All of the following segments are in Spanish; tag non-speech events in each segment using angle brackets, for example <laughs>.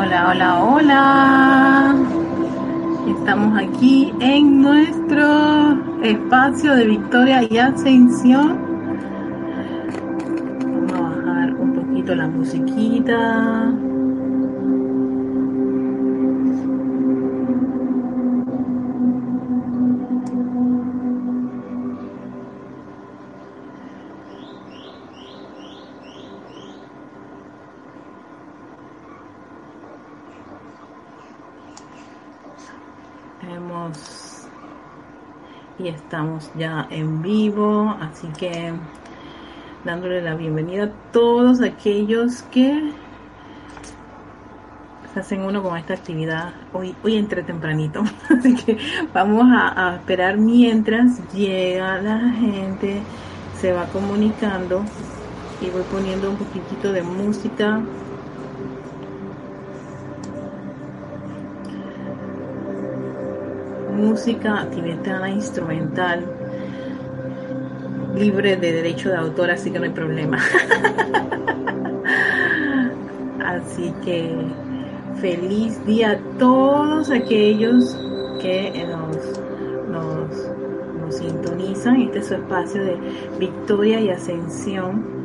Hola, hola, hola. Estamos aquí en nuestro espacio de victoria y ascensión. Vamos a bajar un poquito la musiquita. y estamos ya en vivo, así que dándole la bienvenida a todos aquellos que se hacen uno con esta actividad. Hoy, hoy entre tempranito, <laughs> así que vamos a, a esperar mientras llega la gente, se va comunicando y voy poniendo un poquitito de música música tibetana instrumental libre de derecho de autor, así que no hay problema. <laughs> así que feliz día a todos aquellos que nos, nos, nos sintonizan. Este es su espacio de victoria y ascensión.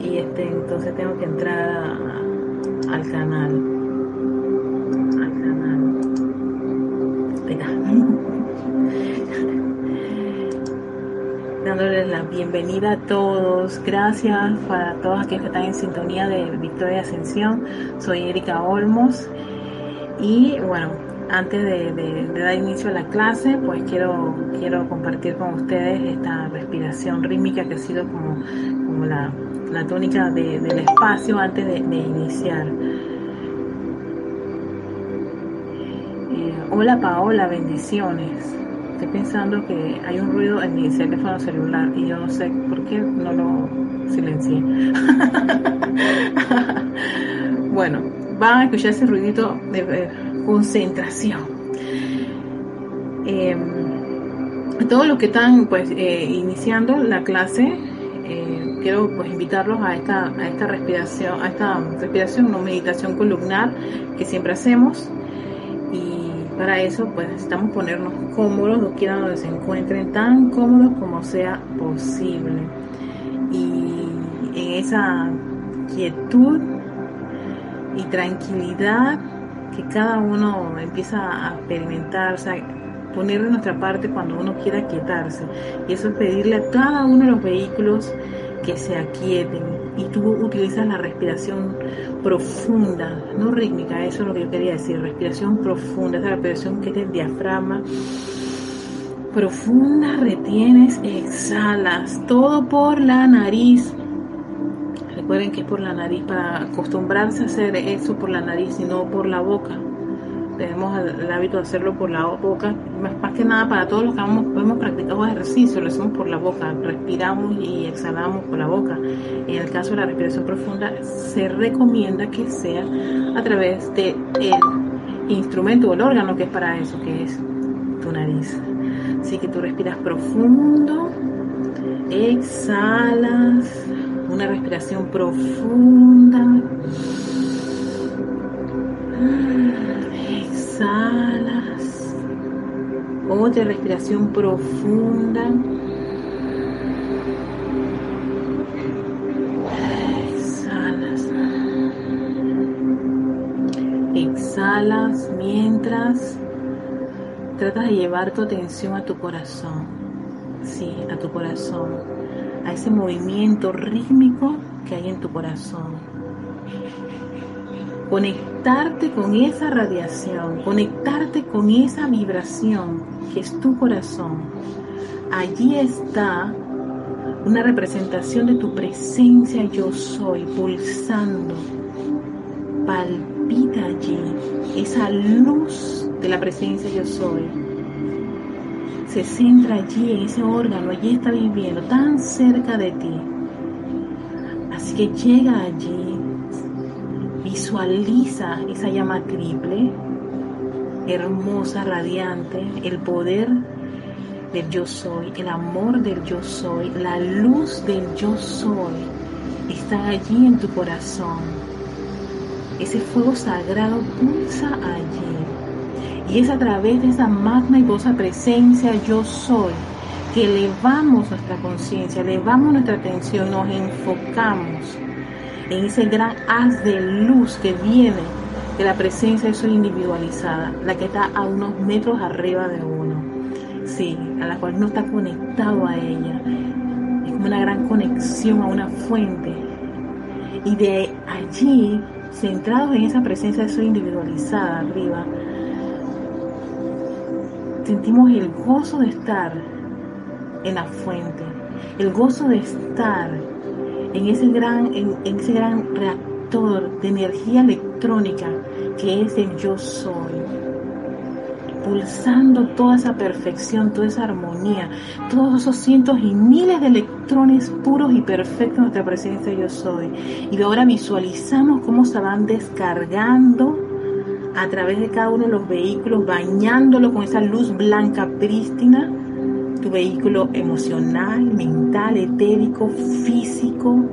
Y este entonces tengo que entrar al canal. Dándoles la bienvenida a todos. Gracias para todos aquellos que están en sintonía de Victoria Ascensión. Soy Erika Olmos y bueno, antes de, dar inicio a la clase, pues quiero, quiero compartir con ustedes esta respiración rítmica que ha sido como, como la, la tónica del espacio antes de, iniciar. Eh, hola Paola, bendiciones. Estoy pensando que hay un ruido en mi teléfono celular y yo no sé por qué no lo silencié. <laughs> bueno, van a escuchar ese ruidito de concentración. Eh, todos los que están pues eh, iniciando la clase, eh, quiero pues invitarlos a esta, a esta respiración, a esta respiración, no meditación columnar que siempre hacemos para eso, pues necesitamos ponernos cómodos, no quiera donde se encuentren, tan cómodos como sea posible. Y en esa quietud y tranquilidad que cada uno empieza a experimentar, o sea, poner de nuestra parte cuando uno quiera quietarse. Y eso es pedirle a cada uno de los vehículos que se aquieten, y tú utilizas la respiración profunda, no rítmica, eso es lo que yo quería decir, respiración profunda, esa respiración que es del diafragma. Profunda, retienes, exhalas, todo por la nariz. Recuerden que es por la nariz, para acostumbrarse a hacer eso por la nariz y no por la boca tenemos el, hábito de hacerlo por la boca, más, que nada para todos los que hemos, hemos, practicado ejercicio, lo hacemos por la boca, respiramos y exhalamos por la boca. En el caso de la respiración profunda, se recomienda que sea a través del instrumento o el órgano que es para eso, que es tu nariz. Así que tú respiras profundo, exhalas, una respiración profunda otra respiración profunda. Exhalas. Exhalas mientras tratas de llevar tu atención a tu corazón. Sí, a tu corazón. A ese movimiento rítmico que hay en tu corazón conectarte con esa radiación, conectarte con esa vibración que es tu corazón. Allí está una representación de tu presencia yo soy pulsando. Palpita allí esa luz de la presencia yo soy. Se centra allí en ese órgano, allí está viviendo, tan cerca de ti. Así que llega allí Visualiza esa llama triple, hermosa, radiante, el poder del yo soy, el amor del yo soy, la luz del yo soy, está allí en tu corazón. ese fuego sagrado pulsa allí. Y es a través de esa magna y presencia yo soy que elevamos nuestra conciencia, elevamos nuestra atención, nos enfocamos en ese gran haz de luz que viene de la presencia soy individualizada, la que está a unos metros arriba de uno. Sí, a la cual no está conectado a ella. Es como una gran conexión a una fuente. Y de allí centrados en esa presencia de individualizada arriba, sentimos el gozo de estar en la fuente, el gozo de estar en ese gran, en, ese gran reactor de energía electrónica que es el yo soy pulsando toda esa perfección, toda esa armonía, todos esos cientos y miles de electrones puros y perfectos en nuestra presencia yo soy. Y ahora visualizamos cómo se van descargando a través de cada uno de los vehículos, bañándolo con esa luz blanca prístina, tu vehículo emocional, mental, etérico, físico,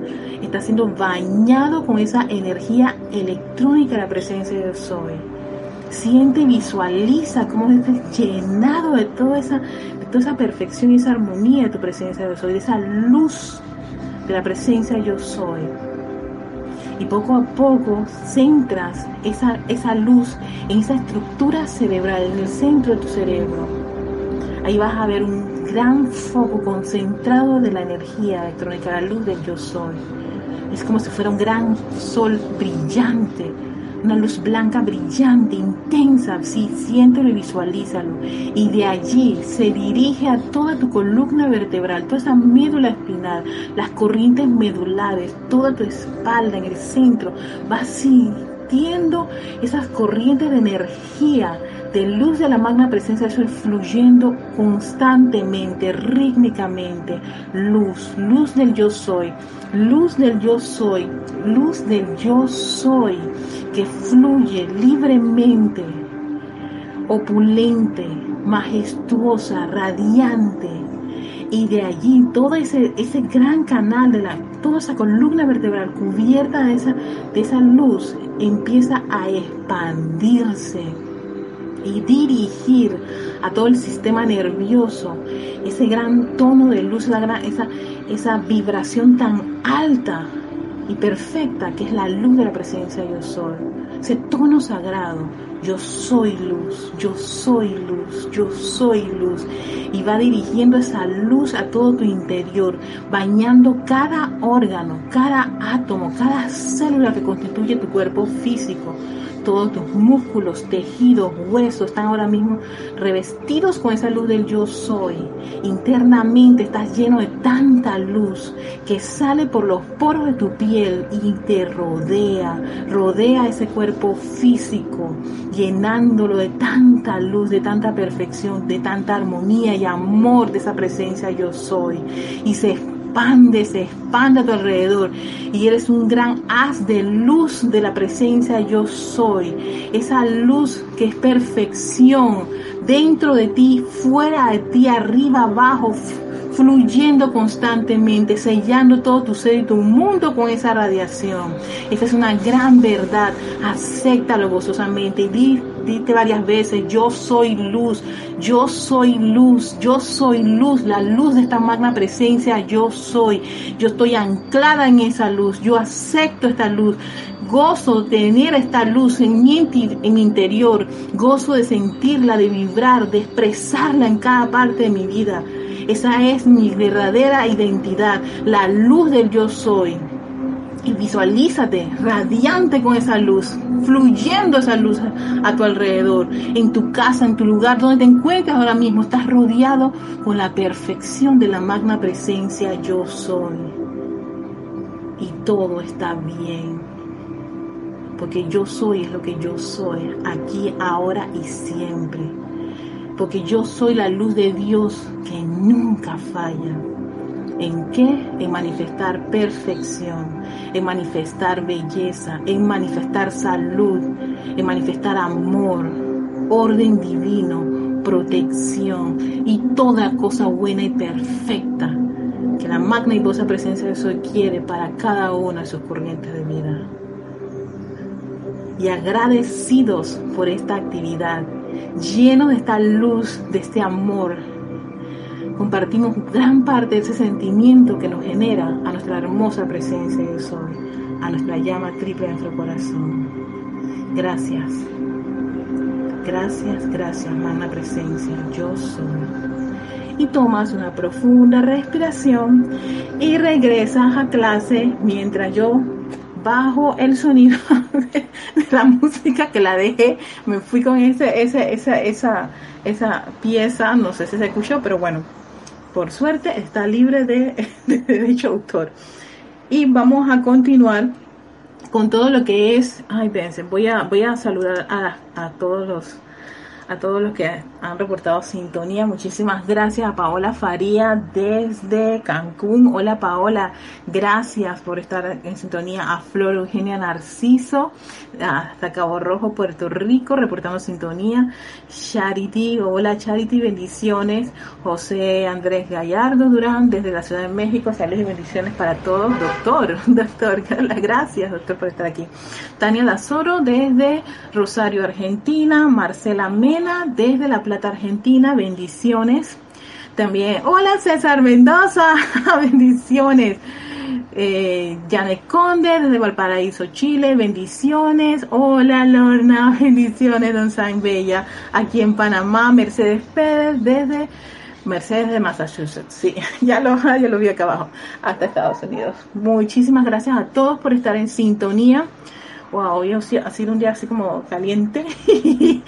está siendo bañado con esa energía electrónica de la presencia de soy Siente y visualiza cómo estés llenado de toda esa, de toda esa perfección y esa armonía de tu presencia yo soy, de esa luz de la presencia yo soy. Y poco a poco centras esa, esa luz en esa estructura cerebral, en el centro de tu cerebro. Ahí vas a ver un gran foco concentrado de la energía electrónica, la luz del yo soy. Es como si fuera un gran sol brillante una luz blanca brillante, intensa, sí, siéntelo y visualízalo. Y de allí se dirige a toda tu columna vertebral, toda esa médula espinal, las corrientes medulares, toda tu espalda en el centro. Va sintiendo esas corrientes de energía de luz de la magna presencia de fluyendo constantemente, rítmicamente. Luz, luz del yo soy, luz del yo soy, luz del yo soy, que fluye libremente, opulente, majestuosa, radiante. Y de allí todo ese, ese gran canal de la, toda esa columna vertebral cubierta de esa, de esa luz empieza a expandirse y dirigir a todo el sistema nervioso ese gran tono de luz, esa, esa vibración tan alta y perfecta que es la luz de la presencia yo soy. Ese tono sagrado, yo soy luz, yo soy luz, yo soy luz. Y va dirigiendo esa luz a todo tu interior, bañando cada órgano, cada átomo, cada célula que constituye tu cuerpo físico todos tus músculos, tejidos, huesos están ahora mismo revestidos con esa luz del yo soy. Internamente estás lleno de tanta luz que sale por los poros de tu piel y te rodea, rodea ese cuerpo físico, llenándolo de tanta luz, de tanta perfección, de tanta armonía y amor de esa presencia yo soy. Y se expande, se expande a tu alrededor y eres un gran haz de luz de la presencia yo soy. Esa luz que es perfección dentro de ti, fuera de ti, arriba, abajo, fluyendo constantemente, sellando todo tu ser y tu mundo con esa radiación. Esta es una gran verdad. Acéptalo gozosamente y varias veces, yo soy luz, yo soy luz, yo soy luz, la luz de esta magna presencia, yo soy. Yo estoy anclada en esa luz, yo acepto esta luz. Gozo de tener esta luz en mi, en mi interior, gozo de sentirla, de vibrar, de expresarla en cada parte de mi vida. Esa es mi verdadera identidad, la luz del yo soy. Y visualízate radiante con esa luz, fluyendo esa luz a tu alrededor, en tu casa, en tu lugar donde te encuentres ahora mismo. Estás rodeado con la perfección de la magna presencia yo soy. Y todo está bien. Porque yo soy es lo que yo soy, aquí, ahora y siempre porque yo soy la luz de Dios que nunca falla. ¿En qué? En manifestar perfección, en manifestar belleza, en manifestar salud, en manifestar amor, orden divino, protección y toda cosa buena y perfecta que la magna y vosa presencia de Soy quiere para cada una de sus corrientes de vida. y agradecidos por esta actividad, llenos de esta luz, de este amor. Compartimos gran parte de ese sentimiento que nos genera a nuestra hermosa presencia de sol, a nuestra llama triple de nuestro corazón. Gracias. Gracias, gracias, magna presencia. Yo soy y tomas una profunda respiración y regresas a clase mientras yo bajo el sonido <laughs> de, la música que la dejé, me fui con ese, ese, esa, esa, esa pieza, no sé si se escuchó, pero bueno, por suerte está libre de, <laughs> de derecho autor. Y vamos a continuar con todo lo que es, ay, pensé, voy a, voy a saludar a, a todos los a todos los que han reportado sintonía. Muchísimas gracias a Paola Faría desde Cancún. Hola Paola, gracias por estar en sintonía. A Flor Eugenia Narciso, hasta Cabo Rojo, Puerto Rico, reportando sintonía. Charity, hola Charity, bendiciones. José Andrés Gallardo Durán desde la Ciudad de México, saludos y bendiciones para todos. Doctor, <laughs> doctor, gracias doctor por estar aquí. Tania Lazoro desde Rosario, Argentina. Marcela desde La Plata, Argentina. Bendiciones. También, hola César Mendoza, <laughs> bendiciones. Eh, Janet Conde desde Valparaíso, Chile, bendiciones. Hola Lorna, <laughs> bendiciones, Don San Bella. Aquí en Panamá, Mercedes Pérez desde Mercedes de Massachusetts. Sí, <laughs> ya lo, ya lo vi acá abajo, hasta Estados Unidos. Muchísimas gracias a todos por estar en sintonía wow, hoy ha sido un día así como caliente <laughs> y,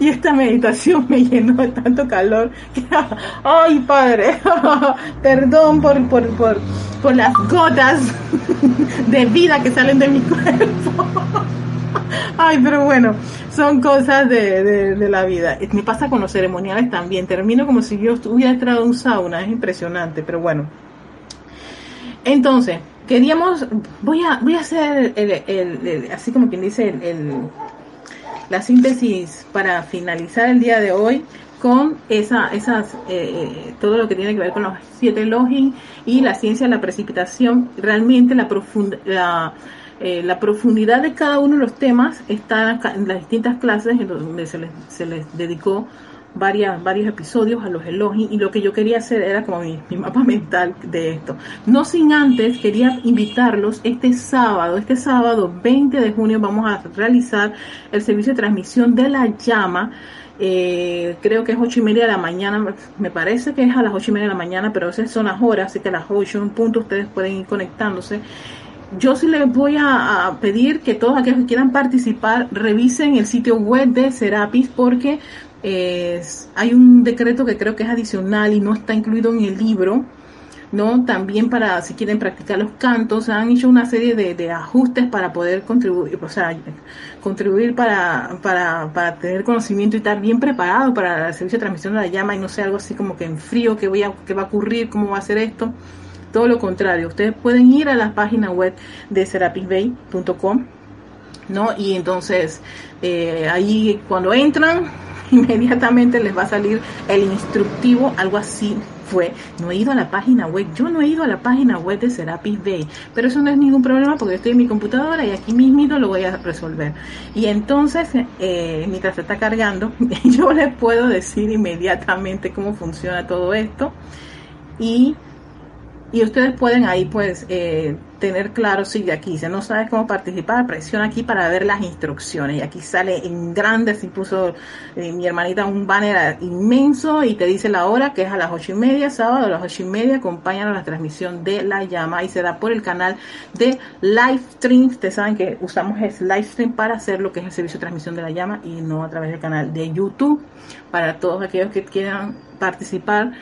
esta, meditación me llenó de tanto calor <laughs> ay padre, <laughs> perdón por, por, las gotas de vida que salen de mi cuerpo. Ay, pero bueno, son cosas de, la vida. Me pasa con los ceremoniales también. Termino como si yo hubiera entrado en un sauna. Es impresionante, pero bueno. Entonces, queríamos, voy a, voy a hacer el, así como quien dice, el, la síntesis para finalizar el día de hoy con esa, esas, eh, eh, todo lo que tiene que ver con los siete login y la ciencia de la precipitación, realmente la, profunda, la, eh, la profundidad de cada uno de los temas está en las distintas clases en donde se les, se les dedicó varias, varios episodios a los elogios y lo que yo quería hacer era como mi, mapa <laughs> mental de esto. No sin antes, quería invitarlos este sábado, este sábado 20 de junio vamos a realizar el servicio de transmisión de la llama. Eh, creo que es ocho y media de la mañana, me parece que es a las ocho y media de la mañana, pero esas son las horas, así que a las ocho en punto ustedes pueden ir conectándose yo sí les voy a, pedir que todos aquellos que quieran participar revisen el sitio web de Serapis porque hay un decreto que creo que es adicional y no está incluido en el libro, ¿no? También para si quieren practicar los cantos, han hecho una serie de, ajustes para poder contribuir, o sea, contribuir para, tener conocimiento y estar bien preparado para el servicio de transmisión de la llama y no sea algo así como que en frío, que, voy a, que va a ocurrir, cómo va a ser esto. Todo lo contrario, ustedes pueden ir a la página web de serapisbay.com, ¿no? Y entonces eh, ahí cuando entran inmediatamente les va a salir el instructivo, algo así fue. No he ido a la página web, yo no he ido a la página web de Serapis Bay, pero eso no es ningún problema porque estoy en mi computadora y aquí mismo lo voy a resolver. Y entonces, eh, mientras se está cargando, <laughs> yo les puedo decir inmediatamente cómo funciona todo esto y y ustedes pueden ahí pues eh, tener claro si de aquí si no sabes cómo participar presiona aquí para ver las instrucciones y aquí sale en grande si puso eh, mi hermanita un banner inmenso y te dice la hora que es a las ocho y media sábado a las ocho y media acompañan a la transmisión de la llama y se da por el canal de Livestream ustedes saben que usamos es Livestream para hacer lo que es el servicio de transmisión de la llama y no a través del canal de YouTube. Para todos aquellos que quieran participar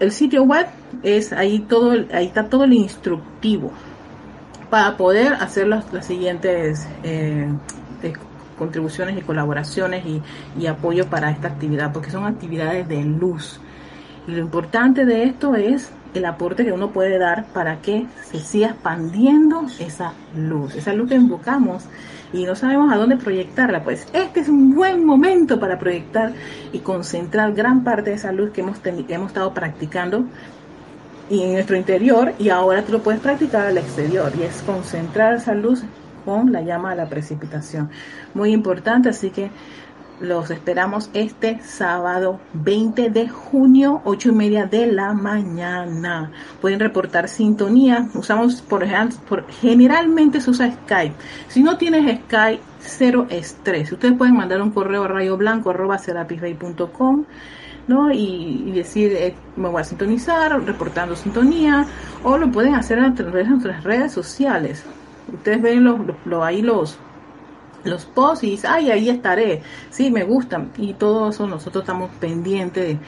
el sitio web es ahí todo, ahí está todo el instructivo para poder hacer las, siguientes eh, contribuciones y colaboraciones y, y, apoyo para esta actividad, porque son actividades de luz. Y lo importante de esto es el aporte que uno puede dar para que se siga expandiendo esa luz, esa luz que invocamos y no sabemos a dónde proyectarla, pues este es un buen momento para proyectar y concentrar gran parte de esa luz que hemos, hemos estado practicando y en nuestro interior y ahora tú lo puedes practicar al exterior y es concentrar esa luz con la llama de la precipitación. Muy importante, así que los esperamos este sábado 20 de junio, 8 y media de la mañana. Pueden reportar sintonía. Usamos, por por, generalmente se usa Skype. Si no tienes Skype, cero estrés. Ustedes pueden mandar un correo a rayo blanco ¿no? Y, decir, eh, me voy a sintonizar, reportando sintonía, o lo pueden hacer a través de nuestras redes sociales. Ustedes ven los, los ahí los, los posts y dice, ay, ahí estaré, sí, me gustan. Y todo eso nosotros estamos pendientes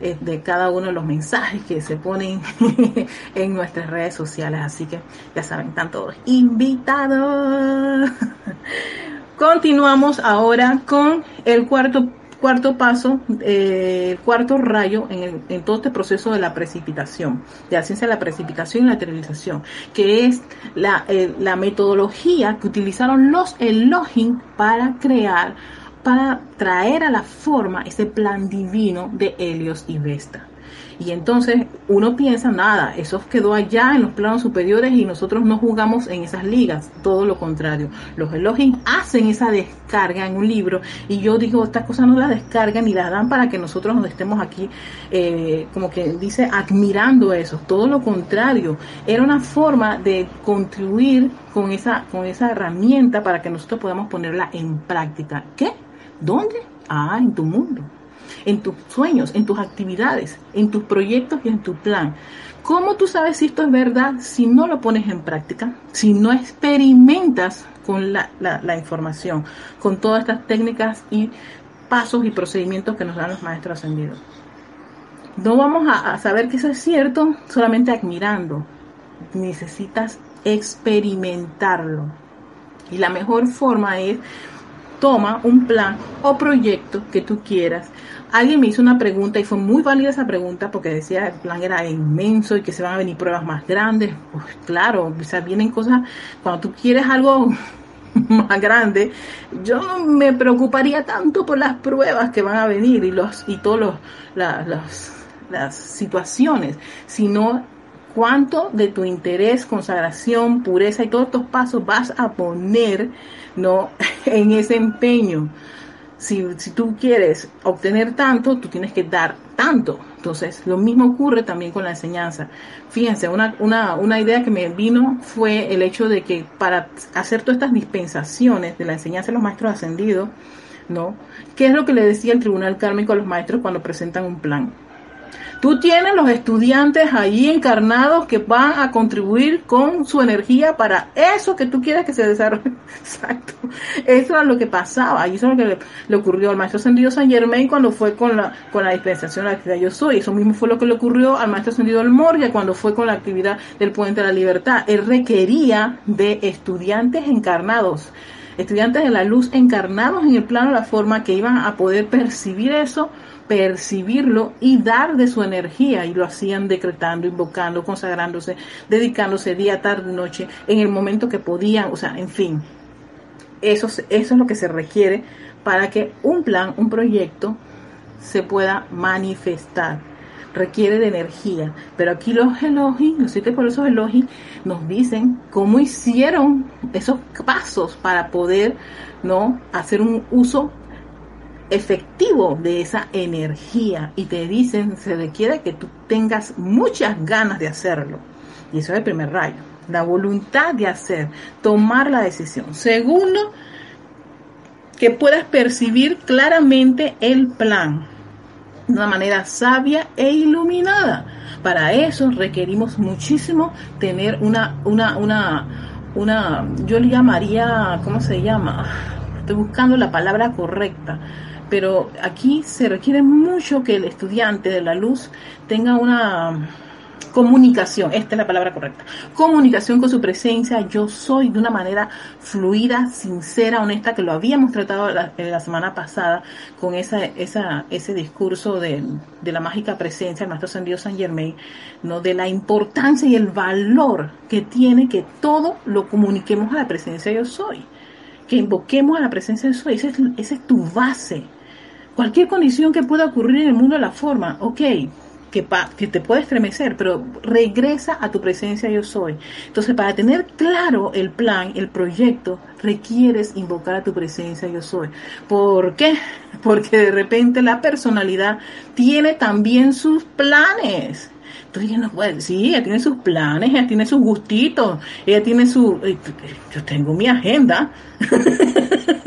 de, de cada uno de los mensajes que se ponen <laughs> en nuestras redes sociales. Así que ya saben, están todos invitados. <laughs> Continuamos ahora con el cuarto cuarto paso, eh, el cuarto rayo en, en, todo este proceso de la precipitación, de la ciencia de la precipitación y la esterilización, que es la, eh, la metodología que utilizaron los Elohim para crear, para traer a la forma ese plan divino de Helios y Vesta. Y entonces uno piensa, nada, eso quedó allá en los planos superiores y nosotros no jugamos en esas ligas, todo lo contrario. Los Elohim hacen esa descarga en un libro y yo digo, estas cosas no las descargan ni las dan para que nosotros nos estemos aquí, eh, como que dice, admirando eso, todo lo contrario. Era una forma de contribuir con esa, con esa herramienta para que nosotros podamos ponerla en práctica. ¿Qué? ¿Dónde? Ah, en tu mundo en tus sueños, en tus actividades, en tus proyectos y en tu plan. ¿Cómo tú sabes si esto es verdad si no lo pones en práctica? Si no experimentas con la, información, con todas estas técnicas y pasos y procedimientos que nos dan los maestros ascendidos. No vamos a saber que eso es cierto solamente admirando. Necesitas experimentarlo. Y la mejor forma es toma un plan o proyecto que tú quieras. Alguien me hizo una pregunta y fue muy válida esa pregunta porque decía el plan era inmenso y que se van a venir pruebas más grandes. Pues claro, o vienen cosas, cuando tú quieres algo <laughs> más grande, yo no me preocuparía tanto por las pruebas que van a venir y los y todos los las situaciones, sino cuánto de tu interés, consagración, pureza y todos estos pasos vas a poner ¿no? <laughs> en ese empeño. Si, si, tú quieres obtener tanto, tú tienes que dar tanto. Entonces, lo mismo ocurre también con la enseñanza. Fíjense, una, una, una idea que me vino fue el hecho de que para hacer todas estas dispensaciones de la enseñanza de los maestros ascendidos, ¿no? ¿Qué es lo que le decía el tribunal kármico a los maestros cuando presentan un plan? Tú tienes los estudiantes ahí encarnados que van a contribuir con su energía para eso que tú quieres que se desarrolle. <laughs> Exacto. Eso era lo que pasaba. Y eso es lo que le, ocurrió al maestro Ascendido San Germain cuando fue con la, con la dispensación de la actividad Yo Soy. Eso mismo fue lo que le ocurrió al maestro Ascendido del Moria cuando fue con la actividad del Puente de la Libertad. Él requería de estudiantes encarnados estudiantes de la luz encarnados en el plano de la forma que iban a poder percibir eso percibirlo y dar de su energía y lo hacían decretando, invocando, consagrándose, dedicándose día, tarde, noche, en el momento que podían, o sea, en fin, eso, eso es lo que se requiere para que un plan, un proyecto se pueda manifestar. Requiere de energía, pero aquí los elogios, los siete esos elogios nos dicen cómo hicieron esos pasos para poder no hacer un uso efectivo de esa energía y te dicen, se requiere que tú tengas muchas ganas de hacerlo. Y eso es el primer rayo, la voluntad de hacer, tomar la decisión. Segundo, que puedas percibir claramente el plan de una manera sabia e iluminada. Para eso requerimos muchísimo tener una, una, una, una, yo le llamaría, ¿cómo se llama? Estoy buscando la palabra correcta pero aquí se requiere mucho que el estudiante de la luz tenga una comunicación, esta es la palabra correcta, comunicación con su presencia, yo soy de una manera fluida, sincera, honesta, que lo habíamos tratado la, la semana pasada con esa, esa, ese discurso de, de la mágica presencia del Maestro Ascendido San Germain, ¿no? de la importancia y el valor que tiene que todo lo comuniquemos a la presencia yo soy, que invoquemos a la presencia yo soy, esa es, esa es tu base, cualquier condición que pueda ocurrir en el mundo de la forma, ok, que, te puede estremecer, pero regresa a tu presencia yo soy. Entonces, para tener claro el plan, el proyecto, requieres invocar a tu presencia yo soy. ¿Por qué? Porque de repente la personalidad tiene también sus planes. Entonces ella no puede, sí, ella tiene sus planes, ella tiene sus gustitos, ella tiene su, eh, yo tengo mi agenda. <laughs>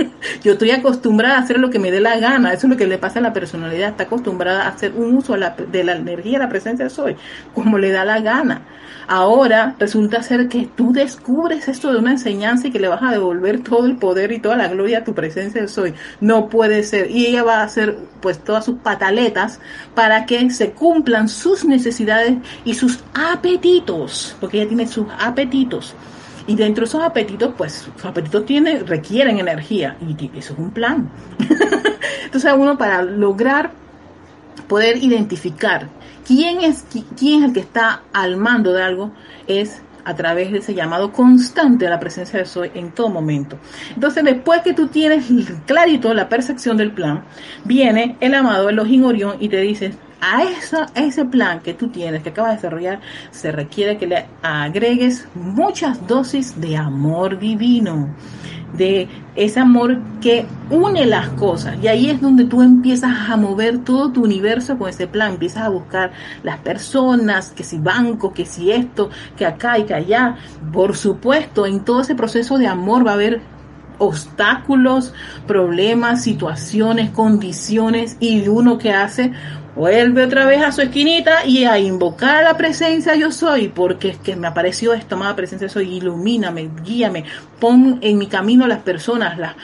Yo estoy acostumbrada a hacer lo que me dé la gana. Eso es lo que le pasa a la personalidad. Está acostumbrada a hacer un uso de la energía, la presencia de soy, como le da la gana. Ahora resulta ser que tú descubres esto de una enseñanza y que le vas a devolver todo el poder y toda la gloria a tu presencia de soy. No puede ser. Y ella va a hacer pues todas sus pataletas para que se cumplan sus necesidades y sus apetitos. Porque ella tiene sus apetitos. Y dentro de esos apetitos, pues, sus apetitos tienen, requieren energía. Y eso es un plan. <laughs> Entonces, uno para lograr poder identificar quién es, quién es el que está al mando de algo, es a través de ese llamado constante de la presencia de soy en todo momento. Entonces, después que tú tienes clarito la percepción del plan, viene el amado Elohim Orión y te dice, a, ese plan que tú tienes, que acabas de desarrollar, se requiere que le agregues muchas dosis de amor divino, de ese amor que une las cosas. Y ahí es donde tú empiezas a mover todo tu universo con ese plan. Empiezas a buscar las personas, que si banco, que si esto, que acá y que allá. Por supuesto, en todo ese proceso de amor va a haber obstáculos, problemas, situaciones, condiciones y uno que hace vuelve otra vez a su esquinita y a invocar la presencia yo soy, porque es que me apareció esta amada presencia yo soy, ilumíname, guíame, pon en mi camino las personas, las,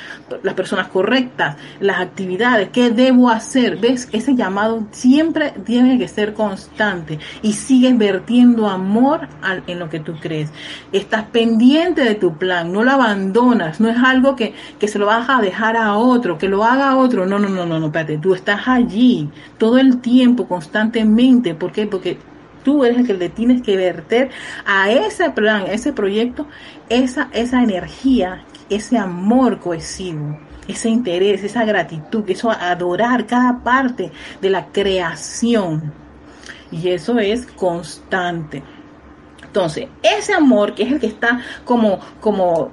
las personas correctas, las actividades, qué debo hacer, ves, ese llamado siempre tiene que ser constante y sigues vertiendo amor en lo que tú crees, estás pendiente de tu plan, no lo abandonas, no es algo que, que se lo vas a dejar a otro, que lo haga otro, no, no, no, no, no, espérate, tú estás allí todo el tiempo, constantemente. ¿Por qué? Porque tú eres el que le tienes que verter a ese plan, a ese proyecto, esa, esa energía, ese amor cohesivo, ese interés, esa gratitud, eso adorar cada parte de la creación. Y eso es constante. Entonces, ese amor que es el que está como, como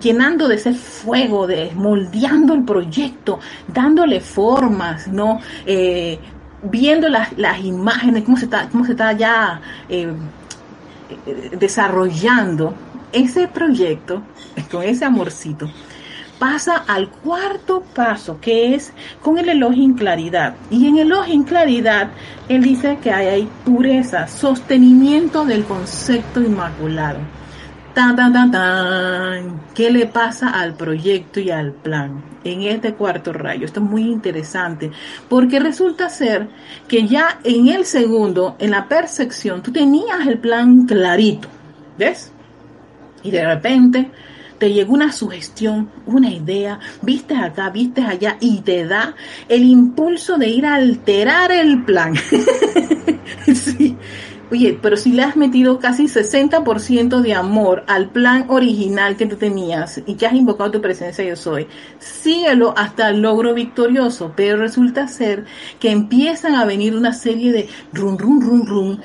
llenando de ese fuego, de moldeando el proyecto, dándole formas, ¿no? Eh, viendo las, las imágenes, cómo se está, cómo se está ya eh, desarrollando ese proyecto, con ese amorcito, pasa al cuarto paso, que es con el elogio en claridad. Y en el elogio en claridad, él dice que hay, hay pureza, sostenimiento del concepto inmaculado. Tan, tan, tan, tan. ¿Qué le pasa al proyecto y al plan en este cuarto rayo? Esto es muy interesante porque resulta ser que ya en el segundo, en la percepción, tú tenías el plan clarito, ¿ves? Y de repente te llegó una sugestión, una idea, viste acá, viste allá y te da el impulso de ir a alterar el plan. <laughs> sí. Oye, pero si le has metido casi 60% de amor al plan original que tú tenías y que has invocado tu presencia yo soy, síguelo hasta el logro victorioso, pero resulta ser que empiezan a venir una serie de rum, rum, rum, rum,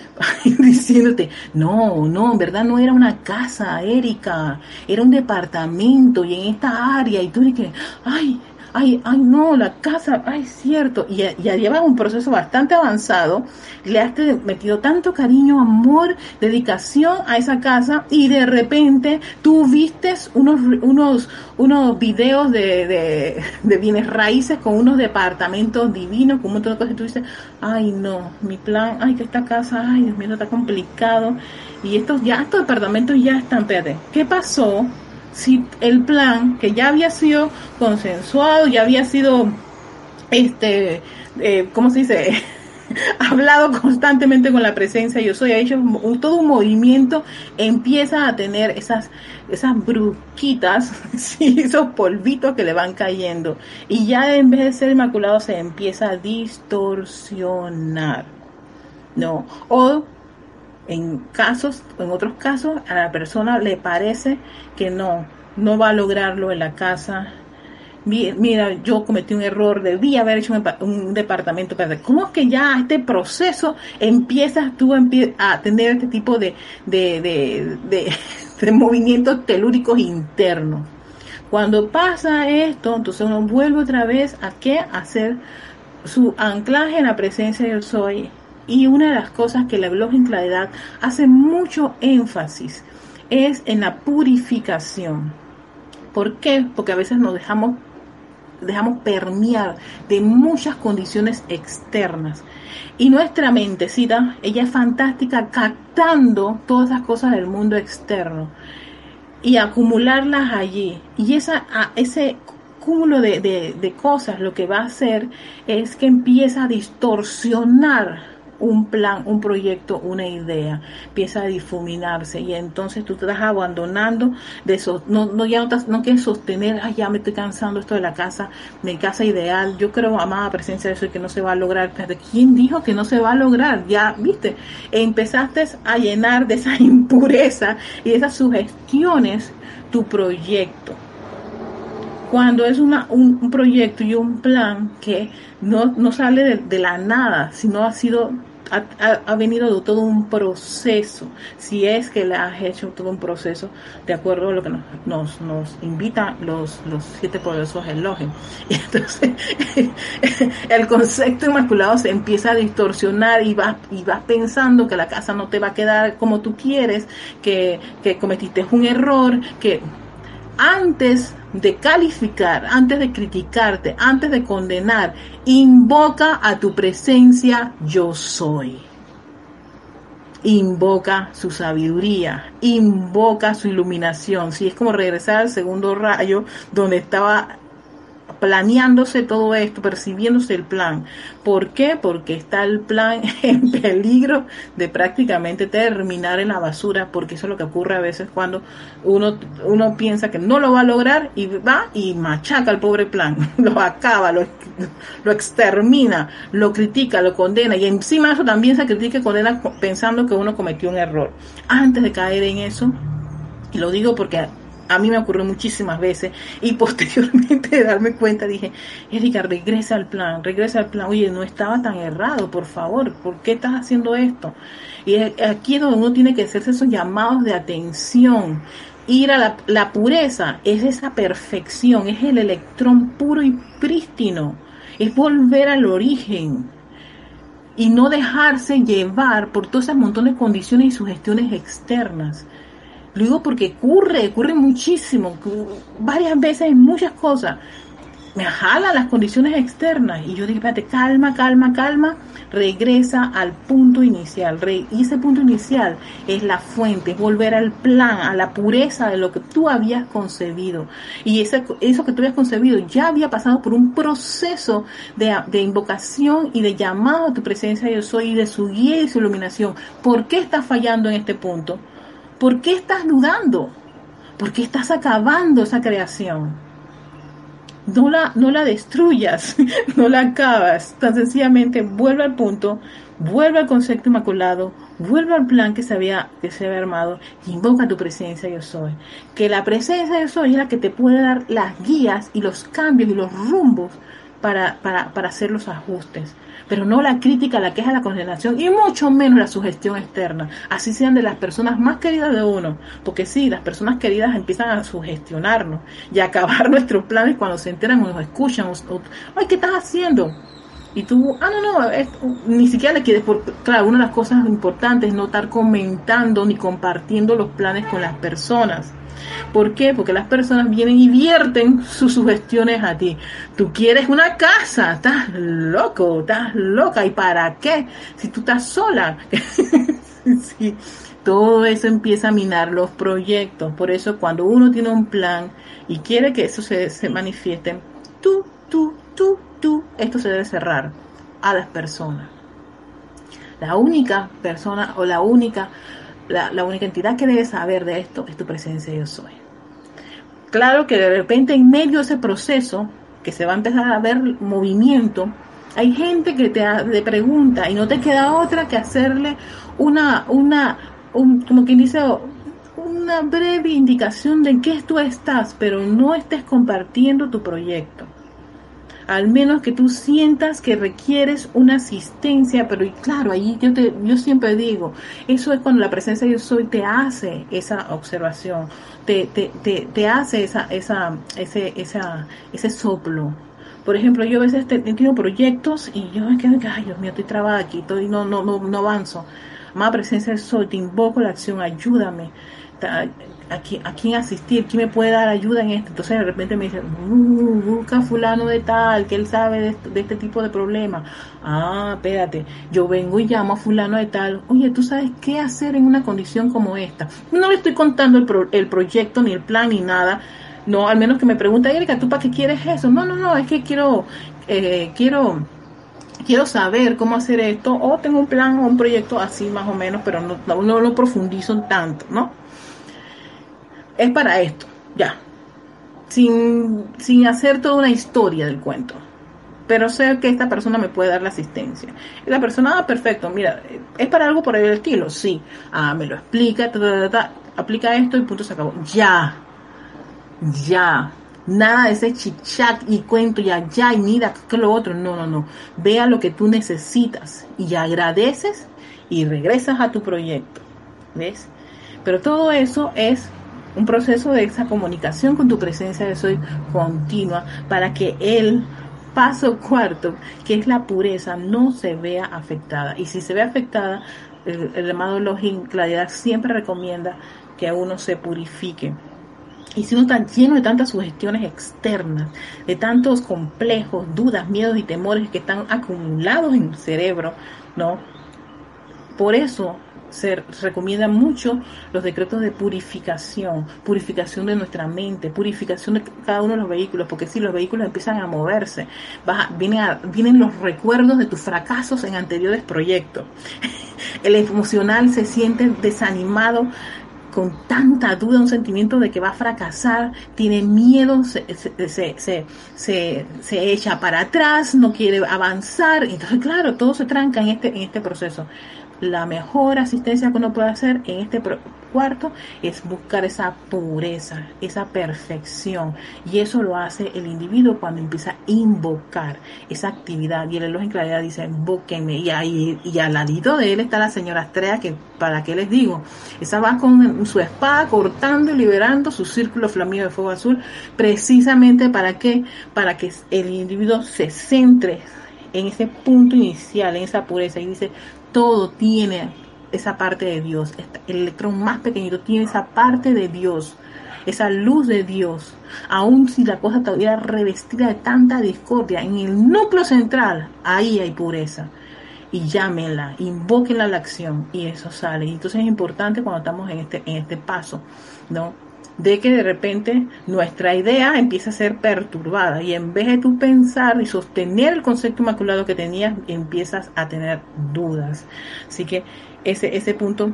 <laughs> diciéndote, no, no, en verdad no era una casa, Erika, era un departamento y en esta área y tú dices, ay, ay, ay, no, la casa, ay, cierto, y ya, lleva un proceso bastante avanzado, le has metido tanto cariño, amor, dedicación a esa casa y de repente tú vistes unos, unos, unos videos de, de, bienes raíces con unos departamentos divinos, con un montón de cosas. Y tú dices, ay, no, mi plan, ay, que esta casa, ay, Dios mío, está complicado. Y estos, ya estos departamentos ya están, espérate, ¿qué pasó? Si el plan que ya había sido consensuado, ya había sido, este, eh, ¿cómo se dice? <laughs> hablado constantemente con la presencia yo soy, ha hecho todo un movimiento, empieza a tener esas, esas bruquitas, <laughs> esos polvitos que le van cayendo. Y ya en vez de ser inmaculado se empieza a distorsionar. ¿No? O en casos, en otros casos, a la persona le parece que no, no va a lograrlo en la casa, mira, yo cometí un error, debí haber hecho un, departamento ¿Cómo es que ya este proceso empiezas tú a tener este tipo de, de, <laughs> de, movimientos telúricos internos? Cuando pasa esto, entonces uno vuelve otra vez a qué? hacer su anclaje en la presencia del soy. Y una de las cosas que la en claridad hace mucho énfasis es en la purificación. ¿Por qué? Porque a veces nos dejamos dejamos permear de muchas condiciones externas. Y nuestra mentecita, ella es fantástica captando todas esas cosas del mundo externo y acumularlas allí. Y esa, ese cúmulo de, de cosas lo que va a hacer es que empieza a distorsionar un plan, un proyecto, una idea, empieza a difuminarse y entonces tú te estás abandonando de eso, no, no ya no, no quieres sostener, ay ya me estoy cansando esto de la casa, mi casa ideal, yo creo, amada presencia de eso que no se va a lograr, ¿quién dijo que no se va a lograr? Ya, viste, empezaste a llenar de esa <laughs> impureza y esas sugestiones tu proyecto. Cuando es una, un, proyecto y un plan que no, no sale de, de, la nada, sino ha sido ha, venido de todo un proceso, si es que le has hecho todo un proceso de acuerdo a lo que nos, nos, invitan los, siete poderosos elogios. <laughs> Y entonces <laughs> el concepto inmaculado se empieza a distorsionar y vas, y pensando que la casa no te va a quedar como tú quieres, que cometiste un error, que antes de calificar, antes de criticarte, antes de condenar, invoca a tu presencia yo soy. Invoca su sabiduría, invoca su iluminación. Si es como regresar al segundo rayo donde estaba planeándose todo esto, percibiéndose el plan. ¿Por qué? Porque está el plan <laughs> en peligro de prácticamente terminar en la basura, porque eso es lo que ocurre a veces cuando uno, uno piensa que no lo va a lograr y va y machaca el pobre plan, <laughs> lo acaba, lo, lo extermina, lo critica, lo condena y encima eso también se critica y condena pensando que uno cometió un error. Antes de caer en eso, y lo digo porque a mí me ocurrió muchísimas veces y posteriormente de darme cuenta dije, Erika, regresa al plan, regresa al plan, oye, no estaba tan errado, por favor, ¿por qué estás haciendo esto? Y aquí es donde uno tiene que hacerse esos llamados de atención, ir a la, la pureza, es esa perfección, es el electrón puro y prístino, es volver al origen y no dejarse llevar por todos esos montones de condiciones y sugestiones externas. Lo digo porque ocurre, ocurre muchísimo, varias veces en muchas cosas. Me jala las condiciones externas y yo digo, espérate, calma, calma, calma, regresa al punto inicial. y ese punto inicial es la fuente, es volver al plan, a la pureza de lo que tú habías concebido. Y ese, eso que tú habías concebido ya había pasado por un proceso de, de invocación y de llamado a tu presencia yo soy y de su guía y su iluminación. ¿Por qué estás fallando en este punto? ¿Por qué estás dudando? ¿Por qué estás acabando esa creación? No la, no la destruyas, <laughs> no la acabas. Tan sencillamente vuelve al punto, vuelve al concepto inmaculado, vuelve al plan que se había, que se había armado y invoca tu presencia yo soy. Que la presencia yo soy es la que te puede dar las guías y los cambios y los rumbos para, para, para hacer los ajustes pero no la crítica, la queja, la condenación y mucho menos la sugestión externa. Así sean de las personas más queridas de uno, porque sí, las personas queridas empiezan a sugestionarnos y a acabar <laughs> nuestros planes cuando se enteran o nos escuchan. Ay, ¿qué estás haciendo? Y tú, ah, no, no, ni siquiera le quieres, por, claro, una de las cosas importantes es no estar comentando ni compartiendo los planes con las personas ¿Por qué? Porque las personas vienen y vierten sus sugestiones a ti. Tú quieres una casa, estás loco, estás loca. ¿Y para qué? Si tú estás sola. <laughs> Todo eso empieza a minar los proyectos. Por eso cuando uno tiene un plan y quiere que eso se, se manifieste, tú, tú, tú, tú, esto se debe cerrar a las personas. La única persona o la única la, única entidad que debe saber de esto es tu presencia yo soy. Claro que de repente en medio de ese proceso, que se va a empezar a ver movimiento, hay gente que te, pregunta y no te queda otra que hacerle una, una, un, como quien dice, una breve indicación de qué tú estás, pero no estés compartiendo tu proyecto. Al menos que tú sientas que requieres una asistencia, pero y claro, ahí yo, te, yo siempre digo, eso es cuando la presencia de yo soy te hace esa observación, te, te, te, te hace esa, esa, ese, esa, ese soplo, por ejemplo, yo a veces tengo proyectos y yo me quedo, ay Dios mío, estoy trabada aquí, estoy, no, no, no, no avanzo. Más presencia del sol, te invoco la acción, ayúdame. ¿A quién, a quién asistir? ¿Quién me puede dar ayuda en esto? Entonces de repente me dice, uh, busca fulano de tal, que él sabe de, de este tipo de problemas. Ah, espérate, yo vengo y llamo a fulano de tal. Oye, ¿tú sabes qué hacer en una condición como esta? No le estoy contando el, pro, el proyecto, ni el plan, ni nada no, al menos que me pregunte, Erika, ¿tú para qué quieres eso? No, no, no, es que quiero, eh, quiero, quiero saber cómo hacer esto, o tengo un plan o un proyecto así más o menos, pero no, no, lo profundizo tanto, ¿no? Es para esto, ya. Sin, sin hacer toda una historia del cuento. Pero sé que esta persona me puede dar la asistencia. Y la persona, ah, perfecto, mira, ¿es para algo por el estilo? Sí. Ah, me lo explica, aplica esto y punto se acabó. Ya ya. Nada de ese chichat y cuento ya, ya, y mira, que lo otro. No, no, no. Vea lo que tú necesitas y agradeces y regresas a tu proyecto. ¿Ves? Pero todo eso es un proceso de esa comunicación con tu presencia de soy continua para que el paso cuarto, que es la pureza, no se vea afectada. Y si se ve afectada, el, el amado Login Claridad siempre recomienda que uno se purifique y si uno está lleno de tantas sugestiones externas, de tantos complejos, dudas, miedos y temores que están acumulados en el cerebro, ¿no? Por eso se recomienda mucho los decretos de purificación, purificación de nuestra mente, purificación de cada uno de los vehículos, porque si los vehículos empiezan a moverse, vienen, vienen los recuerdos de tus fracasos en anteriores proyectos. <laughs> El emocional se siente desanimado con tanta duda, un sentimiento de que va a fracasar, tiene miedo, se, se, se, se, echa para atrás, no quiere avanzar. Entonces, claro, todo se tranca en este, en este proceso la mejor asistencia que uno puede hacer en este cuarto es buscar esa pureza, esa perfección. Y eso lo hace el individuo cuando empieza a invocar esa actividad. Y el elogio en claridad dice, invóquenme. Y ahí, y al ladito de él está la señora Astrea, que para qué les digo, esa va con su espada cortando y liberando su círculo flamío de fuego azul, precisamente para qué, para que el individuo se centre en ese punto inicial, en esa pureza, y dice, todo tiene esa parte de Dios. El electrón más pequeñito tiene esa parte de Dios, esa luz de Dios. Aun si la cosa todavía revestida de tanta discordia, en el núcleo central, ahí hay pureza. Y llámenla, invóquenla a la acción y eso sale. Y entonces es importante cuando estamos en este, en este paso, ¿no? De que de repente nuestra idea empieza a ser perturbada y en vez de tú pensar y sostener el concepto inmaculado que tenías, empiezas a tener dudas. Así que ese, ese punto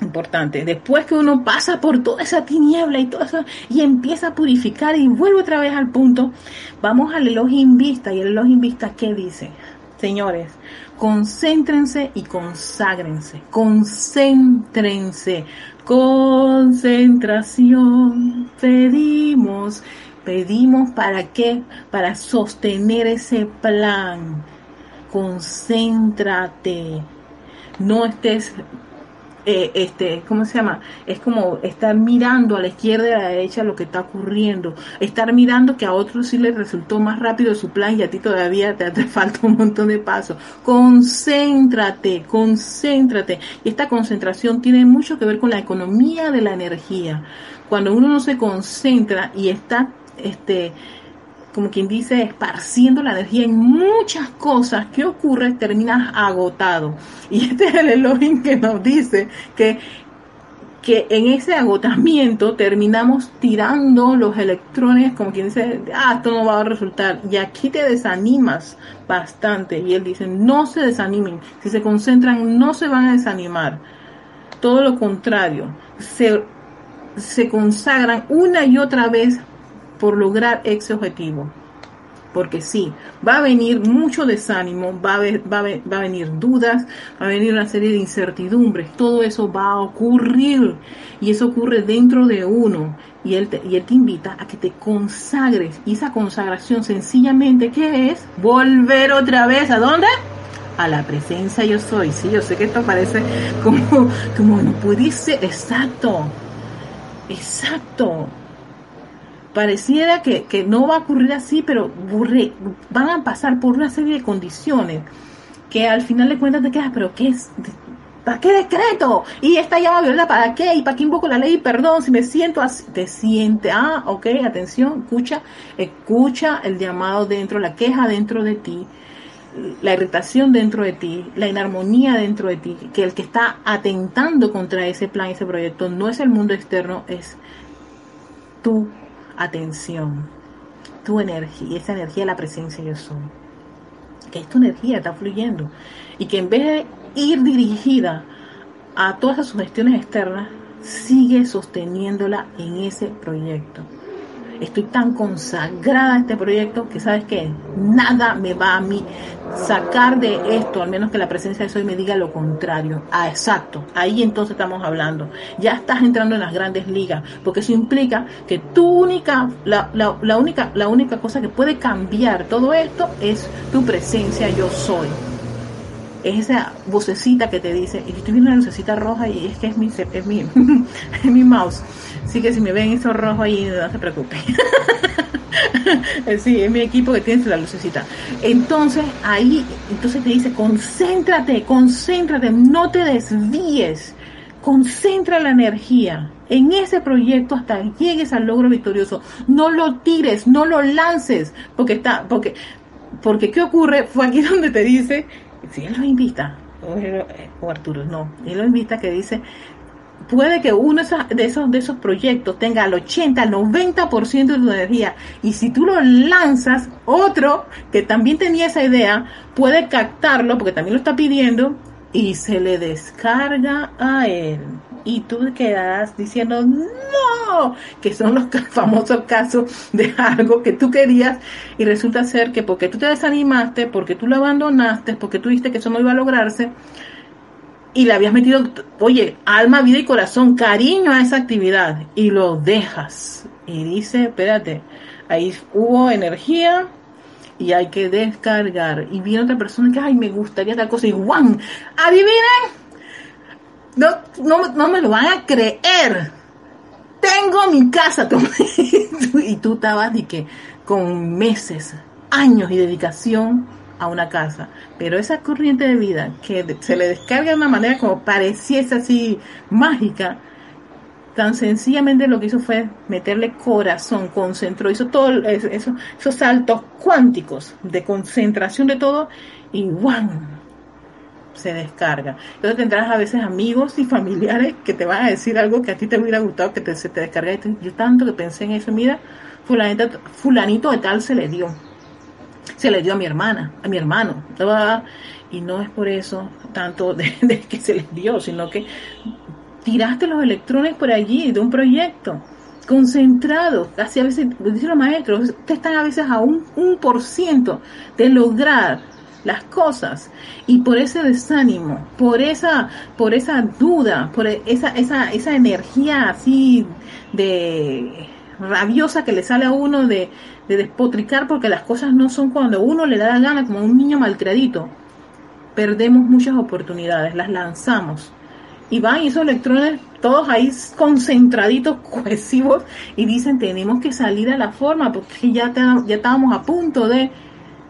importante. Después que uno pasa por toda esa tiniebla y todo eso y empieza a purificar y vuelve otra vez al punto, vamos al elogio vista y el elogio vista ¿qué dice? Señores, concéntrense y conságrense, concéntrense, concentración, pedimos, pedimos para qué, para sostener ese plan, concéntrate, no estés eh, este, ¿cómo se llama? Es como estar mirando a la izquierda y a la derecha lo que está ocurriendo, estar mirando que a otros sí les resultó más rápido su plan y a ti todavía te, te <laughs> falta un montón de pasos. Concéntrate, concéntrate. Y esta concentración tiene mucho que ver con la economía de la energía. Cuando uno no se concentra y está, este, como quien dice, esparciendo la energía en muchas cosas, ¿qué ocurre? Terminas agotado. Y este es el elogio que nos dice que, que en ese agotamiento terminamos tirando los electrones, como quien dice, ah, esto no va a resultar. Y aquí te desanimas bastante. Y él dice, no se desanimen. Si se concentran, no se van a desanimar. Todo lo contrario, se, se consagran una y otra vez por lograr ese objetivo. porque sí, va a venir mucho desánimo, va a, venir dudas, va a venir una serie de incertidumbres, todo eso va a ocurrir y eso ocurre dentro de uno y él te, invita a que te consagres y esa consagración sencillamente, ¿qué es? Volver otra vez, ¿a dónde? a la presencia yo soy. Sí, yo sé que esto parece como, como no puede ser. Exacto. Exacto pareciera que, que, no va a ocurrir así, pero van a pasar por una serie de condiciones que al final de cuentas te quedas, pero ¿qué es? ¿Para qué decreto? Y esta llama violeta, ¿para qué? ¿Y para qué invoco la ley? Perdón, si me siento así, te siente, ah, ok, atención, escucha, escucha el llamado dentro, la queja dentro de ti, la irritación dentro de ti, la inarmonía dentro de ti, que el que está atentando contra ese plan, ese proyecto, no es el mundo externo, es tú atención, tu energía, esa energía de la presencia yo soy. Que es tu energía, está fluyendo. Y que en vez de ir dirigida a todas las sugestiones externas, sigue sosteniéndola en ese proyecto estoy tan consagrada a este proyecto que sabes que nada me va a mí sacar de esto, al menos que la presencia de soy me diga lo contrario. Ah, exacto, ahí entonces estamos hablando. Ya estás entrando en las grandes ligas, porque eso implica que tu única, la, la única, la única cosa que puede cambiar todo esto es tu presencia yo soy es esa vocecita que te dice, y estoy viendo una lucecita roja y es que es mi, es mi, <laughs> es mi mouse. Así que si me ven eso rojo ahí, no se preocupen. <laughs> sí, es mi equipo que tiene la lucecita. Entonces, ahí, entonces te dice, concéntrate, concéntrate, no te desvíes. Concentra la energía en ese proyecto hasta llegues al logro victorioso. No lo tires, no lo lances, porque está, porque, porque ¿qué ocurre? Fue aquí <laughs> donde te dice si él lo invita, o, Arturo, no, él lo invita que dice, puede que uno de esos, de esos proyectos tenga el 80, el 90% de tu energía. Y si tú lo lanzas, otro que también tenía esa idea puede captarlo, porque también lo está pidiendo, y se le descarga a él. Y tú quedas diciendo no, que son los <laughs> famosos casos de algo que tú querías y resulta ser que porque tú te desanimaste, porque tú lo abandonaste, porque tú dijiste que eso no iba a lograrse y le habías metido, oye, alma, vida y corazón, cariño a esa actividad y lo dejas. Y dice, espérate, ahí hubo energía, y hay que descargar. Y viene otra persona que, ay, me gustaría tal cosa y ¡guau! ¡Adivinen! No, no, no me lo van a creer. Tengo mi casa. <laughs> y tú estabas y que con meses, años y dedicación a una casa. Pero esa corriente de vida que se le descarga de una manera como pareciese así mágica, tan sencillamente lo que hizo fue meterle corazón, concentró, hizo todo eso, esos saltos cuánticos de concentración de todo y ¡guau! se descarga. Entonces tendrás a veces amigos y familiares que te van a decir algo que a ti te hubiera gustado que te, se te descarga. Yo tanto que pensé en eso, mira, fulanito, fulanito de tal se le dio. Se le dio a mi hermana, a mi hermano. Y no es por eso tanto de, <laughs> que se les dio, sino que tiraste los electrones por allí de un proyecto concentrados, casi a veces, dicen los maestros, ustedes están a veces a un, un por ciento de lograr las cosas y por ese desánimo, por esa, por esa duda, por esa, esa, esa energía así de rabiosa que le sale a uno de, de despotricar porque las cosas no son cuando uno le da la gana como un niño malcriadito. Perdemos muchas oportunidades, las lanzamos. Y van esos electrones todos ahí concentraditos, <laughs> cohesivos, y dicen tenemos que salir a la forma porque ya, ya estábamos a punto de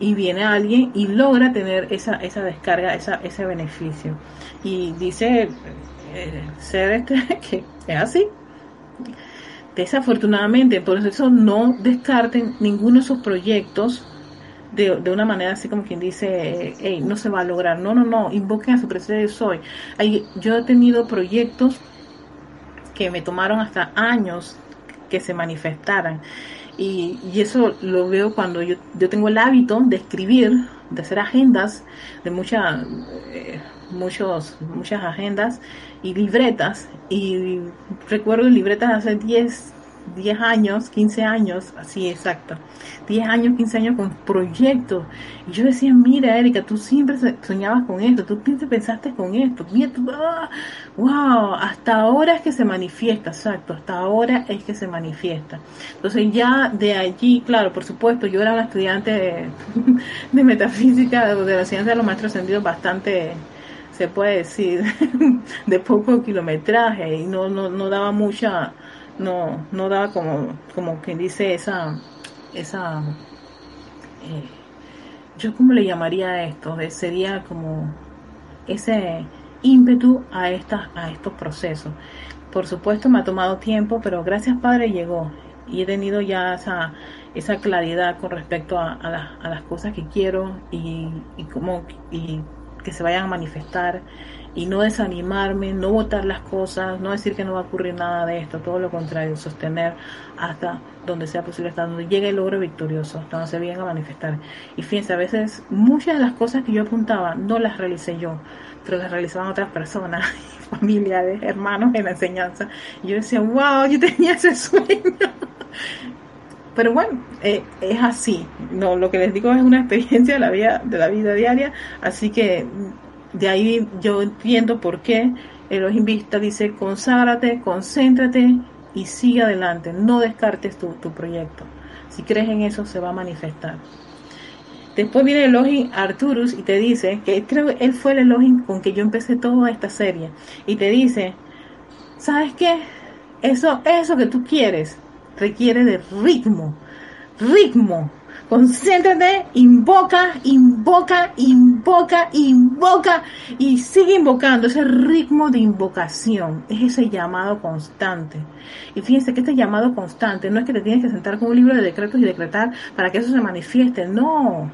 y viene alguien y logra tener esa, esa descarga, esa, ese beneficio. Y dice eh, ser este <laughs> que es así. Desafortunadamente, por eso no descarten ninguno de sus proyectos de, de, una manera así como quien dice, hey, no se va a lograr. No, no, no, invoquen a su presencia soy. yo he tenido proyectos que me tomaron hasta años que se manifestaran. Y, eso lo veo cuando yo, yo tengo el hábito de escribir, de hacer agendas, de muchas eh, muchos, muchas agendas y libretas. Y recuerdo libretas hace 10, 10 años, 15 años, así exacto, 10 años, 15 años con proyectos. Y yo decía, mira, Erika, tú siempre soñabas con esto, tú siempre pensaste con esto, mira, wow, ah, hasta ahora es que se manifiesta, exacto, hasta ahora es que se manifiesta. Entonces ya de allí, claro, por supuesto, yo era una estudiante de, <laughs> de metafísica, de la ciencia de los maestros ascendidos bastante se puede decir, <laughs> de poco kilometraje y no, no, no daba mucha, no, no daba como, como quien dice esa, esa, eh, yo cómo le llamaría esto, sería como ese ímpetu a estas, a estos procesos. Por supuesto me ha tomado tiempo, pero gracias Padre llegó y he tenido ya esa, esa claridad con respecto a, a, las cosas que quiero y, y cómo y que se vayan a manifestar y no desanimarme, no votar las cosas, no decir que no va a ocurrir nada de esto, todo lo contrario, sostener hasta donde sea posible, hasta donde llegue el logro victorioso, hasta donde se vayan a manifestar. Y fíjense, a veces muchas de las cosas que yo apuntaba no las realicé yo, pero las realizaban otras personas, <laughs> familiares, hermanos en la enseñanza. Y yo decía, wow, yo tenía ese sueño. <laughs> Pero bueno, eh, es así. No, lo que les digo es una <laughs> experiencia de la vida, de la vida diaria, así que de ahí yo entiendo por qué el Vista dice conságrate, concéntrate y sigue adelante. No descartes tu, tu proyecto. Si crees en eso, se va a manifestar. Después viene el Elohim Arturus y te dice que creo él fue el Elohim con que yo empecé toda esta serie. Y te dice, ¿sabes qué? Eso, eso que tú quieres, requiere de ritmo, ritmo. Concéntrate, invoca, invoca, invoca, invoca y sigue invocando ese ritmo de invocación. Es ese llamado constante. Y fíjense que este llamado constante no es que te tienes que sentar con un libro de decretos y decretar para que eso se manifieste. No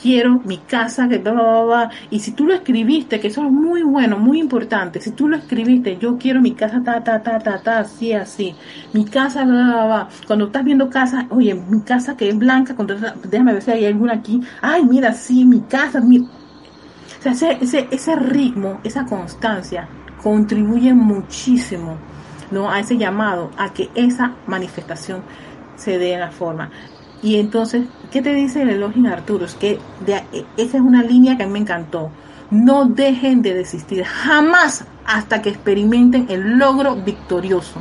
quiero mi casa, que bla, Y si tú lo escribiste, que eso es muy bueno, muy importante, si tú lo escribiste, yo quiero mi casa, ta, ta, ta, ta, ta, así, así, mi casa, bla, Cuando estás viendo casa, oye, mi casa que es blanca, déjame ver si hay alguna aquí, ay, mira, sí, mi casa, mi... O sea, ese, ese, ese ritmo, esa constancia, contribuye muchísimo, ¿no? A ese llamado, a que esa manifestación se dé en la forma. Y entonces, ¿qué te dice el elogio Arturo? Es que esa es una línea que me encantó. No dejen de desistir jamás hasta que experimenten el logro victorioso.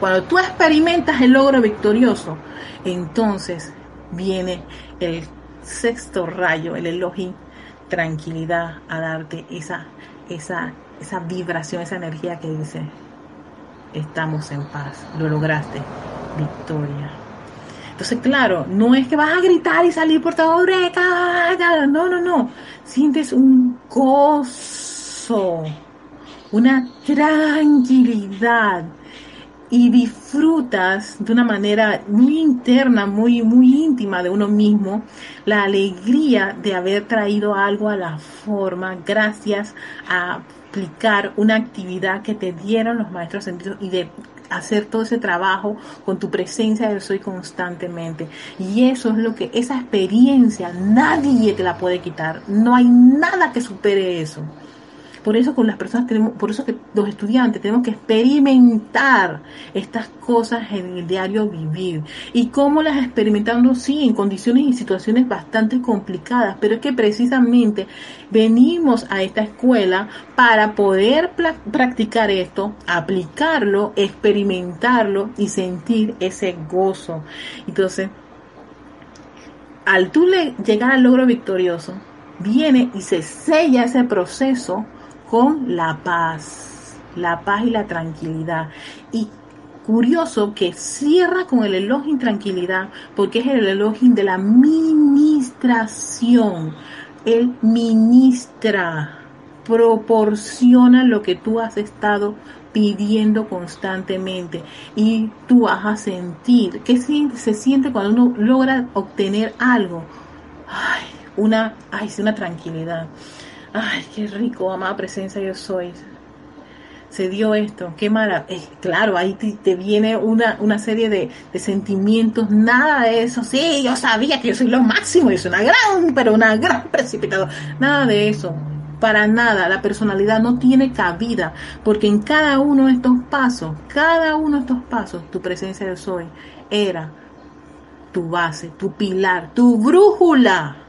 Cuando tú experimentas el logro victorioso, entonces viene el sexto rayo, el elogio tranquilidad, a darte esa, esa, esa vibración, esa energía que dice, estamos en paz, lo lograste, victoria. Entonces, claro, no es que vas a gritar y salir por todo breca, no, no, no. Sientes un gozo, una tranquilidad y disfrutas de una manera muy interna, muy, muy íntima de uno mismo, la alegría de haber traído algo a la forma gracias a aplicar una actividad que te dieron los maestros sentidos y de hacer todo ese trabajo con tu presencia de soy constantemente. Y eso es lo que, esa experiencia nadie te la puede quitar. No hay nada que supere eso. Por eso con las personas tenemos, por eso que los estudiantes tenemos que experimentar estas cosas en el diario vivir. Y cómo las experimentando, sí, en condiciones y situaciones bastante complicadas, pero es que precisamente venimos a esta escuela para poder practicar esto, aplicarlo, experimentarlo y sentir ese gozo. Entonces, al tú llegar al logro victorioso, viene y se sella ese proceso con la paz, la paz y la tranquilidad. Y curioso que cierra con el elogio tranquilidad, porque es el elogio de la ministración. Él ministra, proporciona lo que tú has estado pidiendo constantemente y tú vas a sentir, ¿qué se siente cuando uno logra obtener algo? Una, ay, una tranquilidad. Ay, qué rico, amada presencia yo soy. Se dio esto, qué mala. Eh, claro, ahí te, viene una, una serie de, sentimientos, nada de eso. Sí, yo sabía que yo soy lo máximo, yo soy una gran, pero una gran <laughs> precipitadora. Nada de eso. para nada. La personalidad no tiene cabida, porque en cada uno de estos pasos, cada uno de estos pasos, tu presencia de soy era tu base, tu pilar, tu brújula.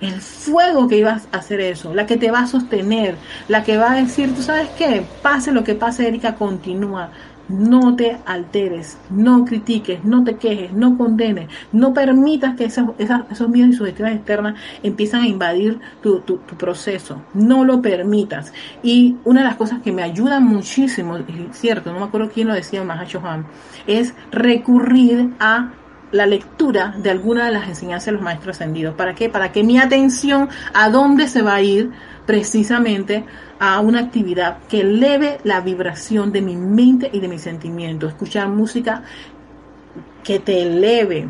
El fuego que ibas a hacer eso, la que te va a sostener, la que va a decir, tú sabes qué, pase lo que pase, Erika, continúa. No te alteres, no critiques, no te quejes, no condenes, no permitas que esos, esos miedos y sugestiones externas empiezan a invadir tu, tu, proceso. No lo permitas. Y una de las cosas que me ayuda muchísimo, cierto, no me acuerdo quién lo decía, Mahacho Han, es recurrir a la lectura de alguna de las enseñanzas de los maestros ascendidos. ¿Para qué? Para que mi atención a dónde se va a ir precisamente a una actividad que eleve la vibración de mi mente y de mis sentimientos. Escuchar música que te eleve,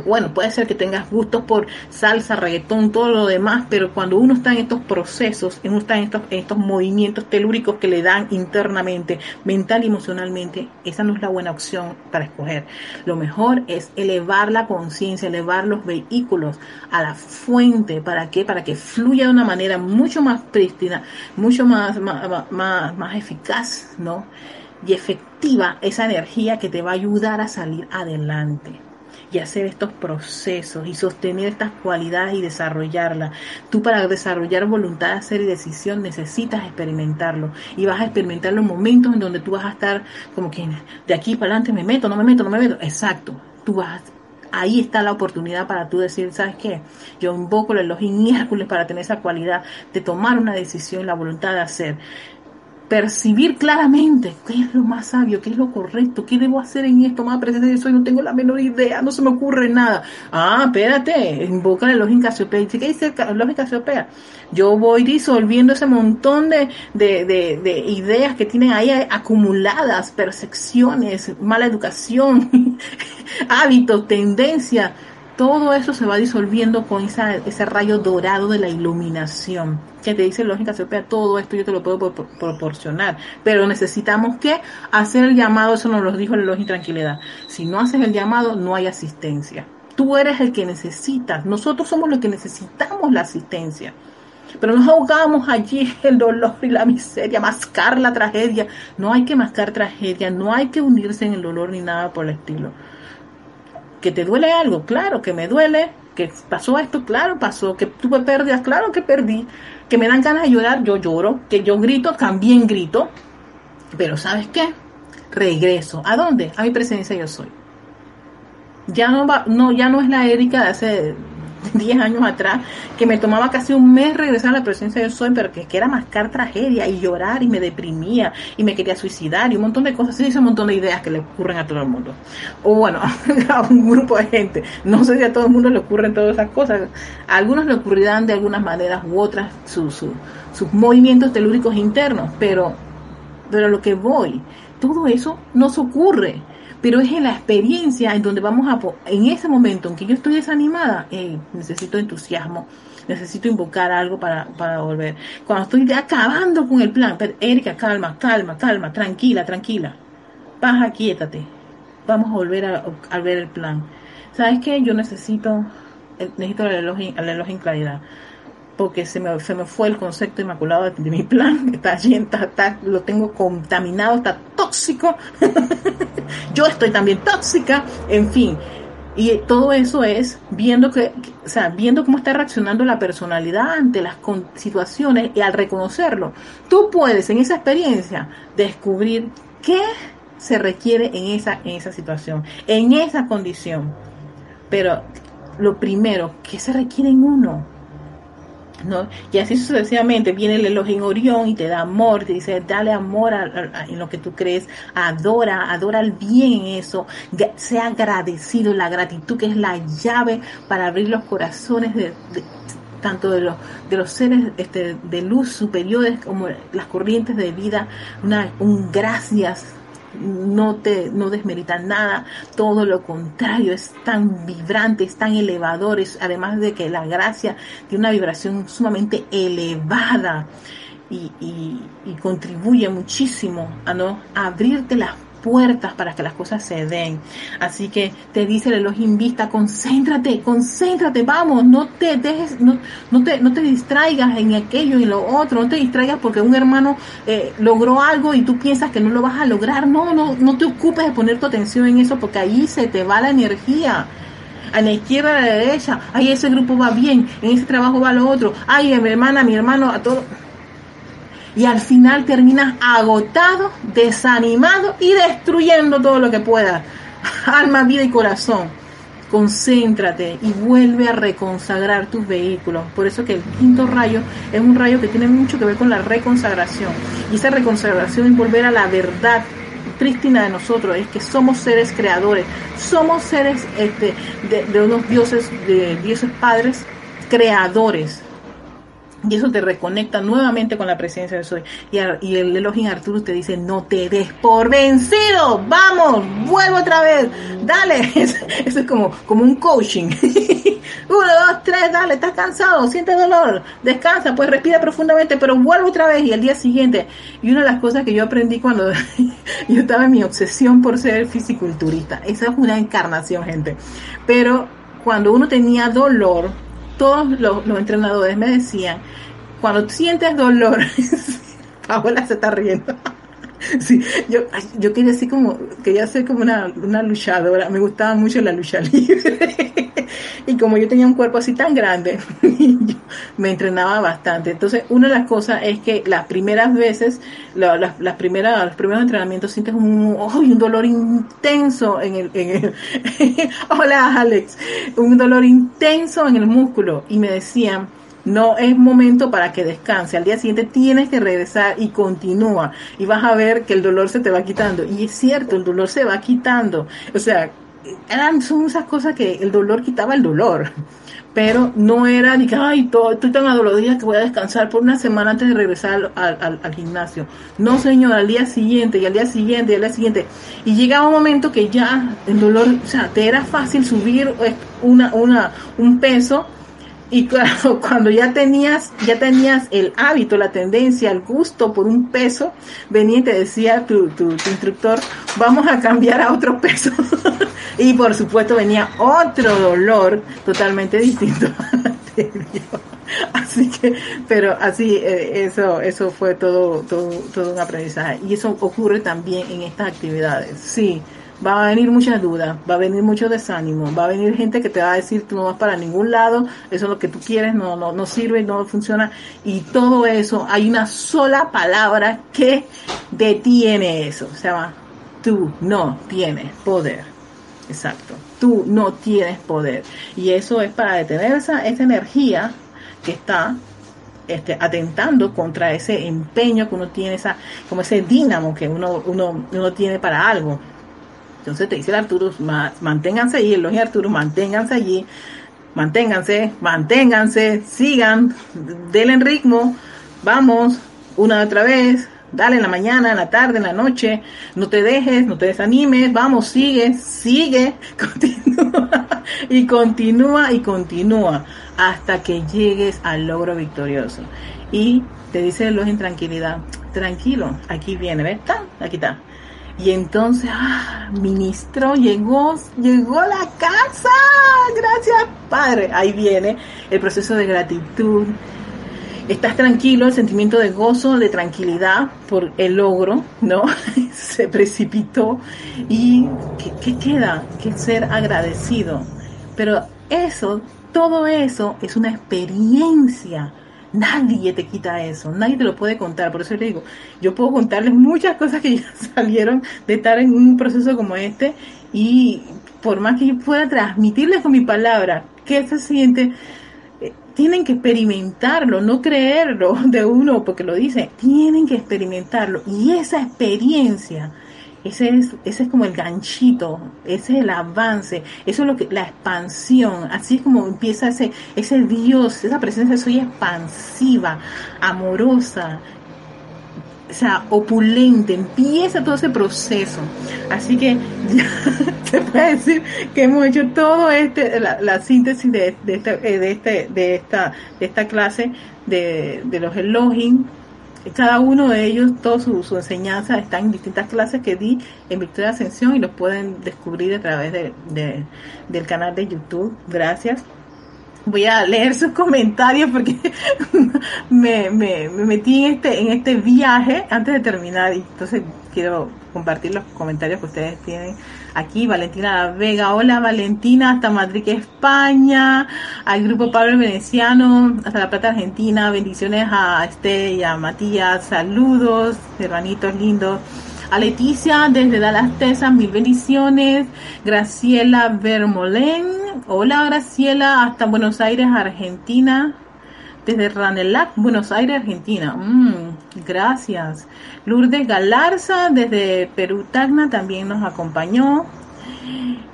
bueno, puede ser que tengas gustos por salsa, reggaetón, todo lo demás, pero cuando uno está en estos procesos, uno está en estos, estos movimientos telúricos que le dan internamente, mental y emocionalmente, esa no es la buena opción para escoger. Lo mejor es elevar la conciencia, elevar los vehículos a la fuente. ¿Para qué? Para que fluya de una manera mucho más prístina, mucho más, más, más, más eficaz, ¿no? Y efectiva esa energía que te va a ayudar a salir adelante y hacer estos procesos y sostener estas cualidades y desarrollarlas. Tú para desarrollar voluntad de hacer y decisión necesitas experimentarlo y vas a experimentar los momentos en donde tú vas a estar como que de aquí para adelante me meto, no me meto, no me meto. Exacto, tú vas ahí está la oportunidad para tú decir, ¿sabes qué? Yo invoco el elogio miércoles para tener esa cualidad de tomar una decisión, la voluntad de hacer percibir claramente qué es lo más sabio, qué es lo correcto, qué debo hacer en esto, más presencia de soy, no tengo la menor idea, no se me ocurre nada. Ah, espérate, invoca la lógica Casiopea. ¿Qué dice la lógica Casiopea? Yo voy disolviendo ese montón de, de, de, de ideas que tienen ahí acumuladas, percepciones, mala educación, <laughs> hábitos, tendencias todo eso se va disolviendo con esa, ese rayo dorado de la iluminación. Que te dice lógica Cepea, todo esto yo te lo puedo proporcionar. Pero necesitamos que hacer el llamado, eso nos lo dijo la lógica tranquilidad. Si no haces el llamado, no hay asistencia. Tú eres el que necesitas. Nosotros somos los que necesitamos la asistencia. Pero nos ahogamos allí <laughs> el dolor y la miseria, mascar la tragedia. No hay que mascar tragedia, no hay que unirse en el dolor ni nada por el estilo que te duele algo, claro que me duele, que pasó esto, claro pasó, que tuve pérdidas, claro que perdí, que me dan ganas de llorar, yo lloro, que yo grito, también grito, pero ¿sabes qué? Regreso. ¿A dónde? A mi presencia yo soy. Ya no va, no, ya no es la Erika de hace <laughs> 10 años atrás, que me tomaba casi un mes regresar a la presencia del sol, pero que, que era mascar tragedia y llorar y me deprimía y me quería suicidar y un montón de cosas, sí, un montón de ideas que le ocurren a todo el mundo. O bueno, <laughs> a un grupo de gente. No sé si a todo el mundo le ocurren todas esas cosas. A algunos le ocurrirán de algunas maneras u otras sus movimientos telúricos internos, pero, pero a lo que voy, todo eso no se ocurre pero es en la experiencia en donde vamos a, en ese momento en que yo estoy desanimada, necesito entusiasmo, necesito invocar algo para, para volver. Cuando estoy acabando con el plan, Erika, calma, calma, calma, tranquila, tranquila, baja, quiétate, vamos a volver a, ver el plan. ¿Sabes qué? Yo necesito, eh, necesito el el en claridad porque se me, se me fue el concepto inmaculado de, mi plan, está allí, está, lo tengo contaminado, está tóxico, <laughs> yo estoy también tóxica, en fin. Y todo eso es viendo que, o sea, viendo cómo está reaccionando la personalidad ante las situaciones y al reconocerlo, tú puedes en esa experiencia descubrir qué se requiere en esa, en esa situación, en esa condición. Pero lo primero, ¿qué se requiere en uno? ¿No? Y así sucesivamente viene el elogio en Orión y te da amor, te dice, dale amor a, en lo que tú crees, adora, adora el bien en eso, sea agradecido, la gratitud que es la llave para abrir los corazones de, tanto de los, de los seres este, de luz superiores como las corrientes de vida, una, un gracias no te no desmerita nada, todo lo contrario, es tan vibrante, es tan elevador, es, además de que la gracia tiene una vibración sumamente elevada y, y, contribuye muchísimo a no abrirte las puertas para que las cosas se den. Así que te dice el Elohim Vista, concéntrate, concéntrate, vamos, no te dejes, no, no, te, no te distraigas en aquello y lo otro, no te distraigas porque un hermano eh, logró algo y tú piensas que no lo vas a lograr. No, no, no te ocupes de poner tu atención en eso porque ahí se te va la energía a la izquierda, a la derecha, ay, ese grupo va bien, en ese trabajo va lo otro, ay, mi hermana, mi hermano, a todo. Y al final terminas agotado, desanimado y destruyendo todo lo que puedas. <laughs> Alma, vida y corazón. Concéntrate y vuelve a reconsagrar tus vehículos. Por eso que el quinto rayo es un rayo que tiene mucho que ver con la reconsagración. Y esa reconsagración es volver a la verdad prístina de nosotros es que somos seres creadores, somos seres este, de, unos dioses, de dioses padres creadores. Y eso te reconecta nuevamente con la presencia de Soy. Y, y el Elohim Arturo te dice, no te des por vencido, vamos, vuelvo otra vez, dale. <laughs> Eso, es como, como un coaching. <laughs> Uno, dos, tres, dale, estás cansado, sientes dolor, descansa, pues respira profundamente, pero vuelvo otra vez y el día siguiente. Y una de las cosas que yo aprendí cuando <laughs> yo estaba en mi obsesión por ser fisiculturista, esa es una encarnación, gente. Pero cuando uno tenía dolor, todos los, entrenadores me decían, cuando sientes dolor, <laughs> Paola se está riendo. <laughs> Sí, yo, yo quería así como, quería ser como una, una luchadora, me gustaba mucho la lucha <laughs> libre. y como yo tenía un cuerpo así tan grande, <laughs> me entrenaba bastante. Entonces, una de las cosas es que las primeras veces, las, primeras, los primeros entrenamientos sientes un, un dolor intenso en el, en hola Alex, un dolor intenso en el músculo. Y me decían, no es momento para que descanse. Al día siguiente tienes que regresar y continúa. Y vas a ver que el dolor se te va quitando. Y es cierto, el dolor se va quitando. O sea, eran, son esas cosas que el dolor quitaba el dolor. Pero no era ni que, ay, todo, estoy tan adolorida que voy a descansar por una semana antes de regresar al, al, gimnasio. No, señor, al día siguiente, y al día siguiente, y al día siguiente. Y llegaba un momento que ya el dolor, o sea, te era fácil subir una, una, un peso y claro, <laughs> cuando ya tenías, ya tenías el hábito, la tendencia, el gusto por un peso, venía y te decía tu, tu, instructor, vamos a cambiar a otro <laughs> peso. y por supuesto venía otro dolor totalmente distinto. <laughs> Así que, pero así, eh, eso, eso fue todo, todo, todo un aprendizaje. Y eso ocurre también en estas actividades. Sí, va a venir muchas dudas, va a venir mucho desánimo, va a venir gente que te va a decir tú no vas para ningún lado, eso es lo que tú quieres, no, no, no sirve, no funciona. Y todo eso, hay una sola palabra que detiene eso. Se llama tú no tienes poder. Exacto. Tú no tienes poder. Y eso es para detener esa, esa energía que está este, atentando contra ese empeño que uno tiene, esa, como ese dínamo que uno, uno, uno tiene para algo. Entonces te dice el Arturo, manténganse allí, el Arturo, manténganse allí, manténganse, manténganse, sigan, denle ritmo, vamos, una otra vez, dale en la mañana, en la tarde, en la noche, no te dejes, no te desanimes, vamos, sigue, sigue, <laughs> continúa y continúa y continúa hasta que llegues al logro victorioso. Y te dice el en tranquilidad, tranquilo, aquí viene, ¿ves? Aquí está y entonces, ah, ministro, llegó, llegó la casa. Gracias, Padre. Ahí viene el proceso de gratitud. Estás tranquilo, el sentimiento de gozo, de tranquilidad por el logro, ¿no? <laughs> Se precipitó. ¿Y qué queda? Que ser agradecido. Pero eso, todo eso es una experiencia Nadie te quita eso, nadie te lo puede contar. Por eso le digo, yo puedo contarles muchas cosas que <laughs> ya salieron de estar en un proceso como este y por más que yo pueda transmitirles con mi palabra qué se siente, eh, tienen que experimentarlo, no creerlo <laughs> de uno porque lo dice, tienen que experimentarlo y esa experiencia ese es, ese es como el ganchito, ese es el avance, eso es lo que, la expansión, así como empieza ese, ese Dios, esa presencia soy expansiva, amorosa, o sea, opulente, empieza todo ese proceso. Así que <laughs> ya se puede decir que hemos hecho todo este, la, síntesis de, de, este, de, este, de, esta, de esta clase de, de los Elohim cada uno de ellos, toda su, su, enseñanza está en distintas clases que di en Victoria Ascensión y los pueden descubrir a través de, de, del canal de YouTube. Gracias. Voy a leer sus comentarios porque <laughs> me, me, me, metí en este, en este viaje antes de terminar y entonces quiero compartir los comentarios que ustedes tienen aquí. Valentina Vega, hola Valentina, hasta Madrid, España, al grupo Pablo Veneciano, hasta La Plata, Argentina, bendiciones a este y a Matías, saludos, hermanitos lindos. A Leticia desde Dallas, Texas, mil bendiciones. Graciela Vermolén, hola Graciela, hasta Buenos Aires, Argentina desde Ranelac, Buenos Aires, Argentina. Mm, gracias. Lourdes Galarza, desde Perú Tacna, también nos acompañó.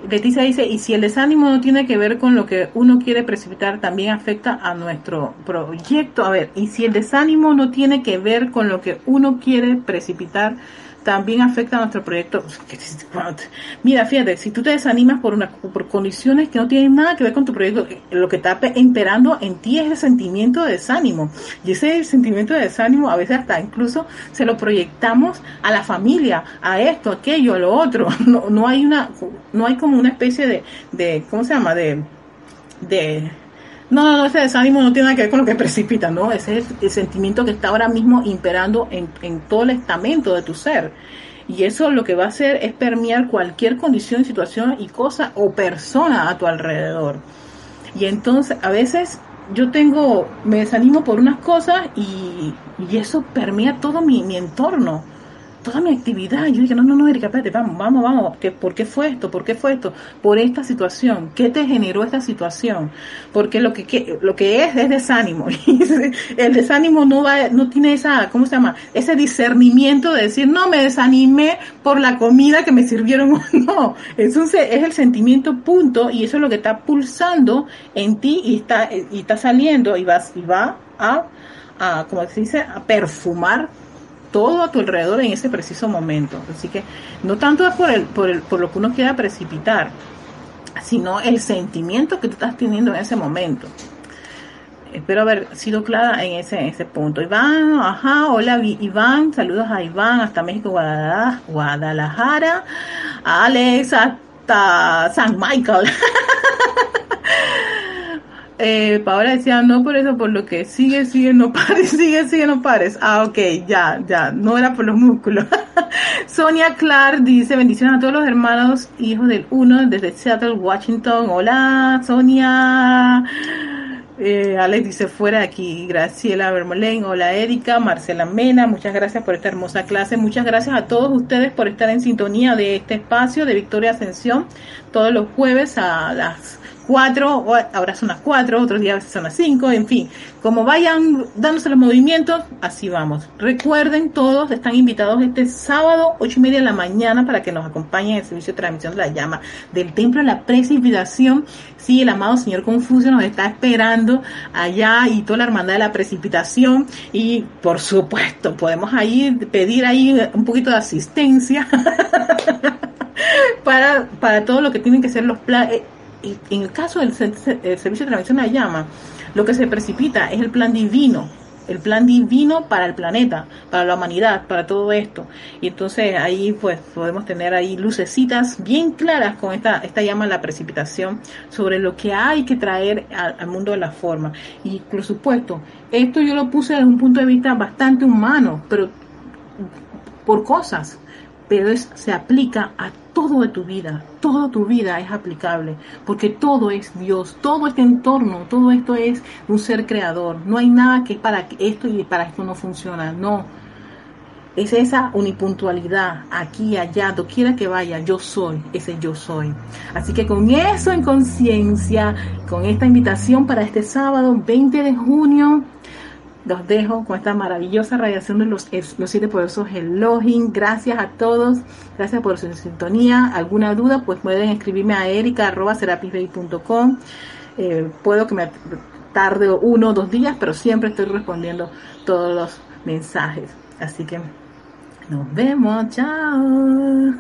Leticia dice, y si el desánimo no tiene que ver con lo que uno quiere precipitar, también afecta a nuestro proyecto. A ver, y si el desánimo no tiene que ver con lo que uno quiere precipitar, también afecta a nuestro proyecto. Mira, fíjate, si tú te desanimas por, una, por condiciones que no tienen nada que ver con tu proyecto, lo que está imperando en ti es el sentimiento de desánimo. Y ese sentimiento de desánimo a veces hasta incluso se lo proyectamos a la familia, a esto, aquello, a lo otro. <laughs> No, no hay una, no hay como una especie de, de ¿cómo se llama? De, de no, no, ese desánimo no tiene nada que ver con lo que precipita, ¿no? Ese es el sentimiento que está ahora mismo imperando en, en todo el estamento de tu ser. Y eso lo que va a hacer es permear cualquier condición, situación y cosa o persona a tu alrededor. Y entonces, a veces yo tengo, me desanimo por unas cosas y, y eso permea todo mi, mi entorno toda mi actividad. Yo dije, no, no, no, Erika, espérate, vamos, vamos, vamos. ¿Qué, ¿Por qué fue esto? ¿Por qué fue esto? Por esta situación. ¿Qué te generó esta situación? Porque lo que, lo que es es desánimo. <laughs> el desánimo no va, no tiene esa, ¿cómo se llama? Ese discernimiento de decir, no, me desanimé por la comida que me sirvieron. <laughs> no, es, un, es el sentimiento punto y eso es lo que está pulsando en ti y está, y está saliendo y va, y va a, a, como se dice, a perfumar todo a tu alrededor en ese preciso momento. Así que no tanto es por, el, por, el, por lo que uno quiera precipitar, sino el sentimiento que tú estás teniendo en ese momento. Espero haber sido clara en ese, ese punto. Iván, ajá, hola Iván, saludos a Iván hasta México, Guadalajara, Alex hasta San Michael. <laughs> Eh, Paola decía, no por eso, por lo que sigue, sigue, no <laughs> pares, sigue, sigue, no pares. Ah, ok, ya, ya, no era por los músculos. <laughs> Sonia Clark dice, bendiciones a todos los hermanos, hijos del uno, desde Seattle, Washington. Hola, Sonia. Eh, Alex dice fuera de aquí, Graciela Bermolén, hola Erika, Marcela Mena, muchas gracias por esta hermosa clase, muchas gracias a todos ustedes por estar en sintonía de este espacio de Victoria Ascensión todos los jueves a las cuatro, ahora son las cuatro, otros días son las cinco, en fin, como vayan dándose los movimientos, así vamos. Recuerden, todos están invitados este sábado, ocho y media de la mañana, para que nos acompañen en el servicio de transmisión de la llama del templo de la precipitación. Sí, el amado Señor Confucio nos está esperando allá y toda la hermandad de la precipitación. Y por supuesto, podemos ahí pedir ahí un poquito de asistencia <laughs> para, para todo lo que tienen que ser los planes en el caso del servicio de transmisión de la llama, lo que se precipita es el plan divino, el plan divino para el planeta, para la humanidad, para todo esto. Y entonces ahí pues podemos tener ahí lucecitas bien claras con esta, esta llama la precipitación sobre lo que hay que traer al, al mundo de la forma. Y por supuesto, esto yo lo puse desde un punto de vista bastante humano, pero por cosas pero es, se aplica a todo de tu vida, toda tu vida es aplicable, porque todo es Dios, todo este entorno, todo esto es un ser creador, no hay nada que para esto y para esto no funciona, no. Es esa unipuntualidad, aquí, allá, doquiera que vaya, yo soy, ese yo soy. Así que con eso en conciencia, con esta invitación para este sábado 20 de junio, los dejo con esta maravillosa radiación de los, los siete poderosos Elohim. Gracias a todos. Gracias por su sintonía. ¿Alguna duda? Pues pueden escribirme a erica.com. Eh, puedo que me tarde uno o dos días, pero siempre estoy respondiendo todos los mensajes. Así que nos vemos. Chao.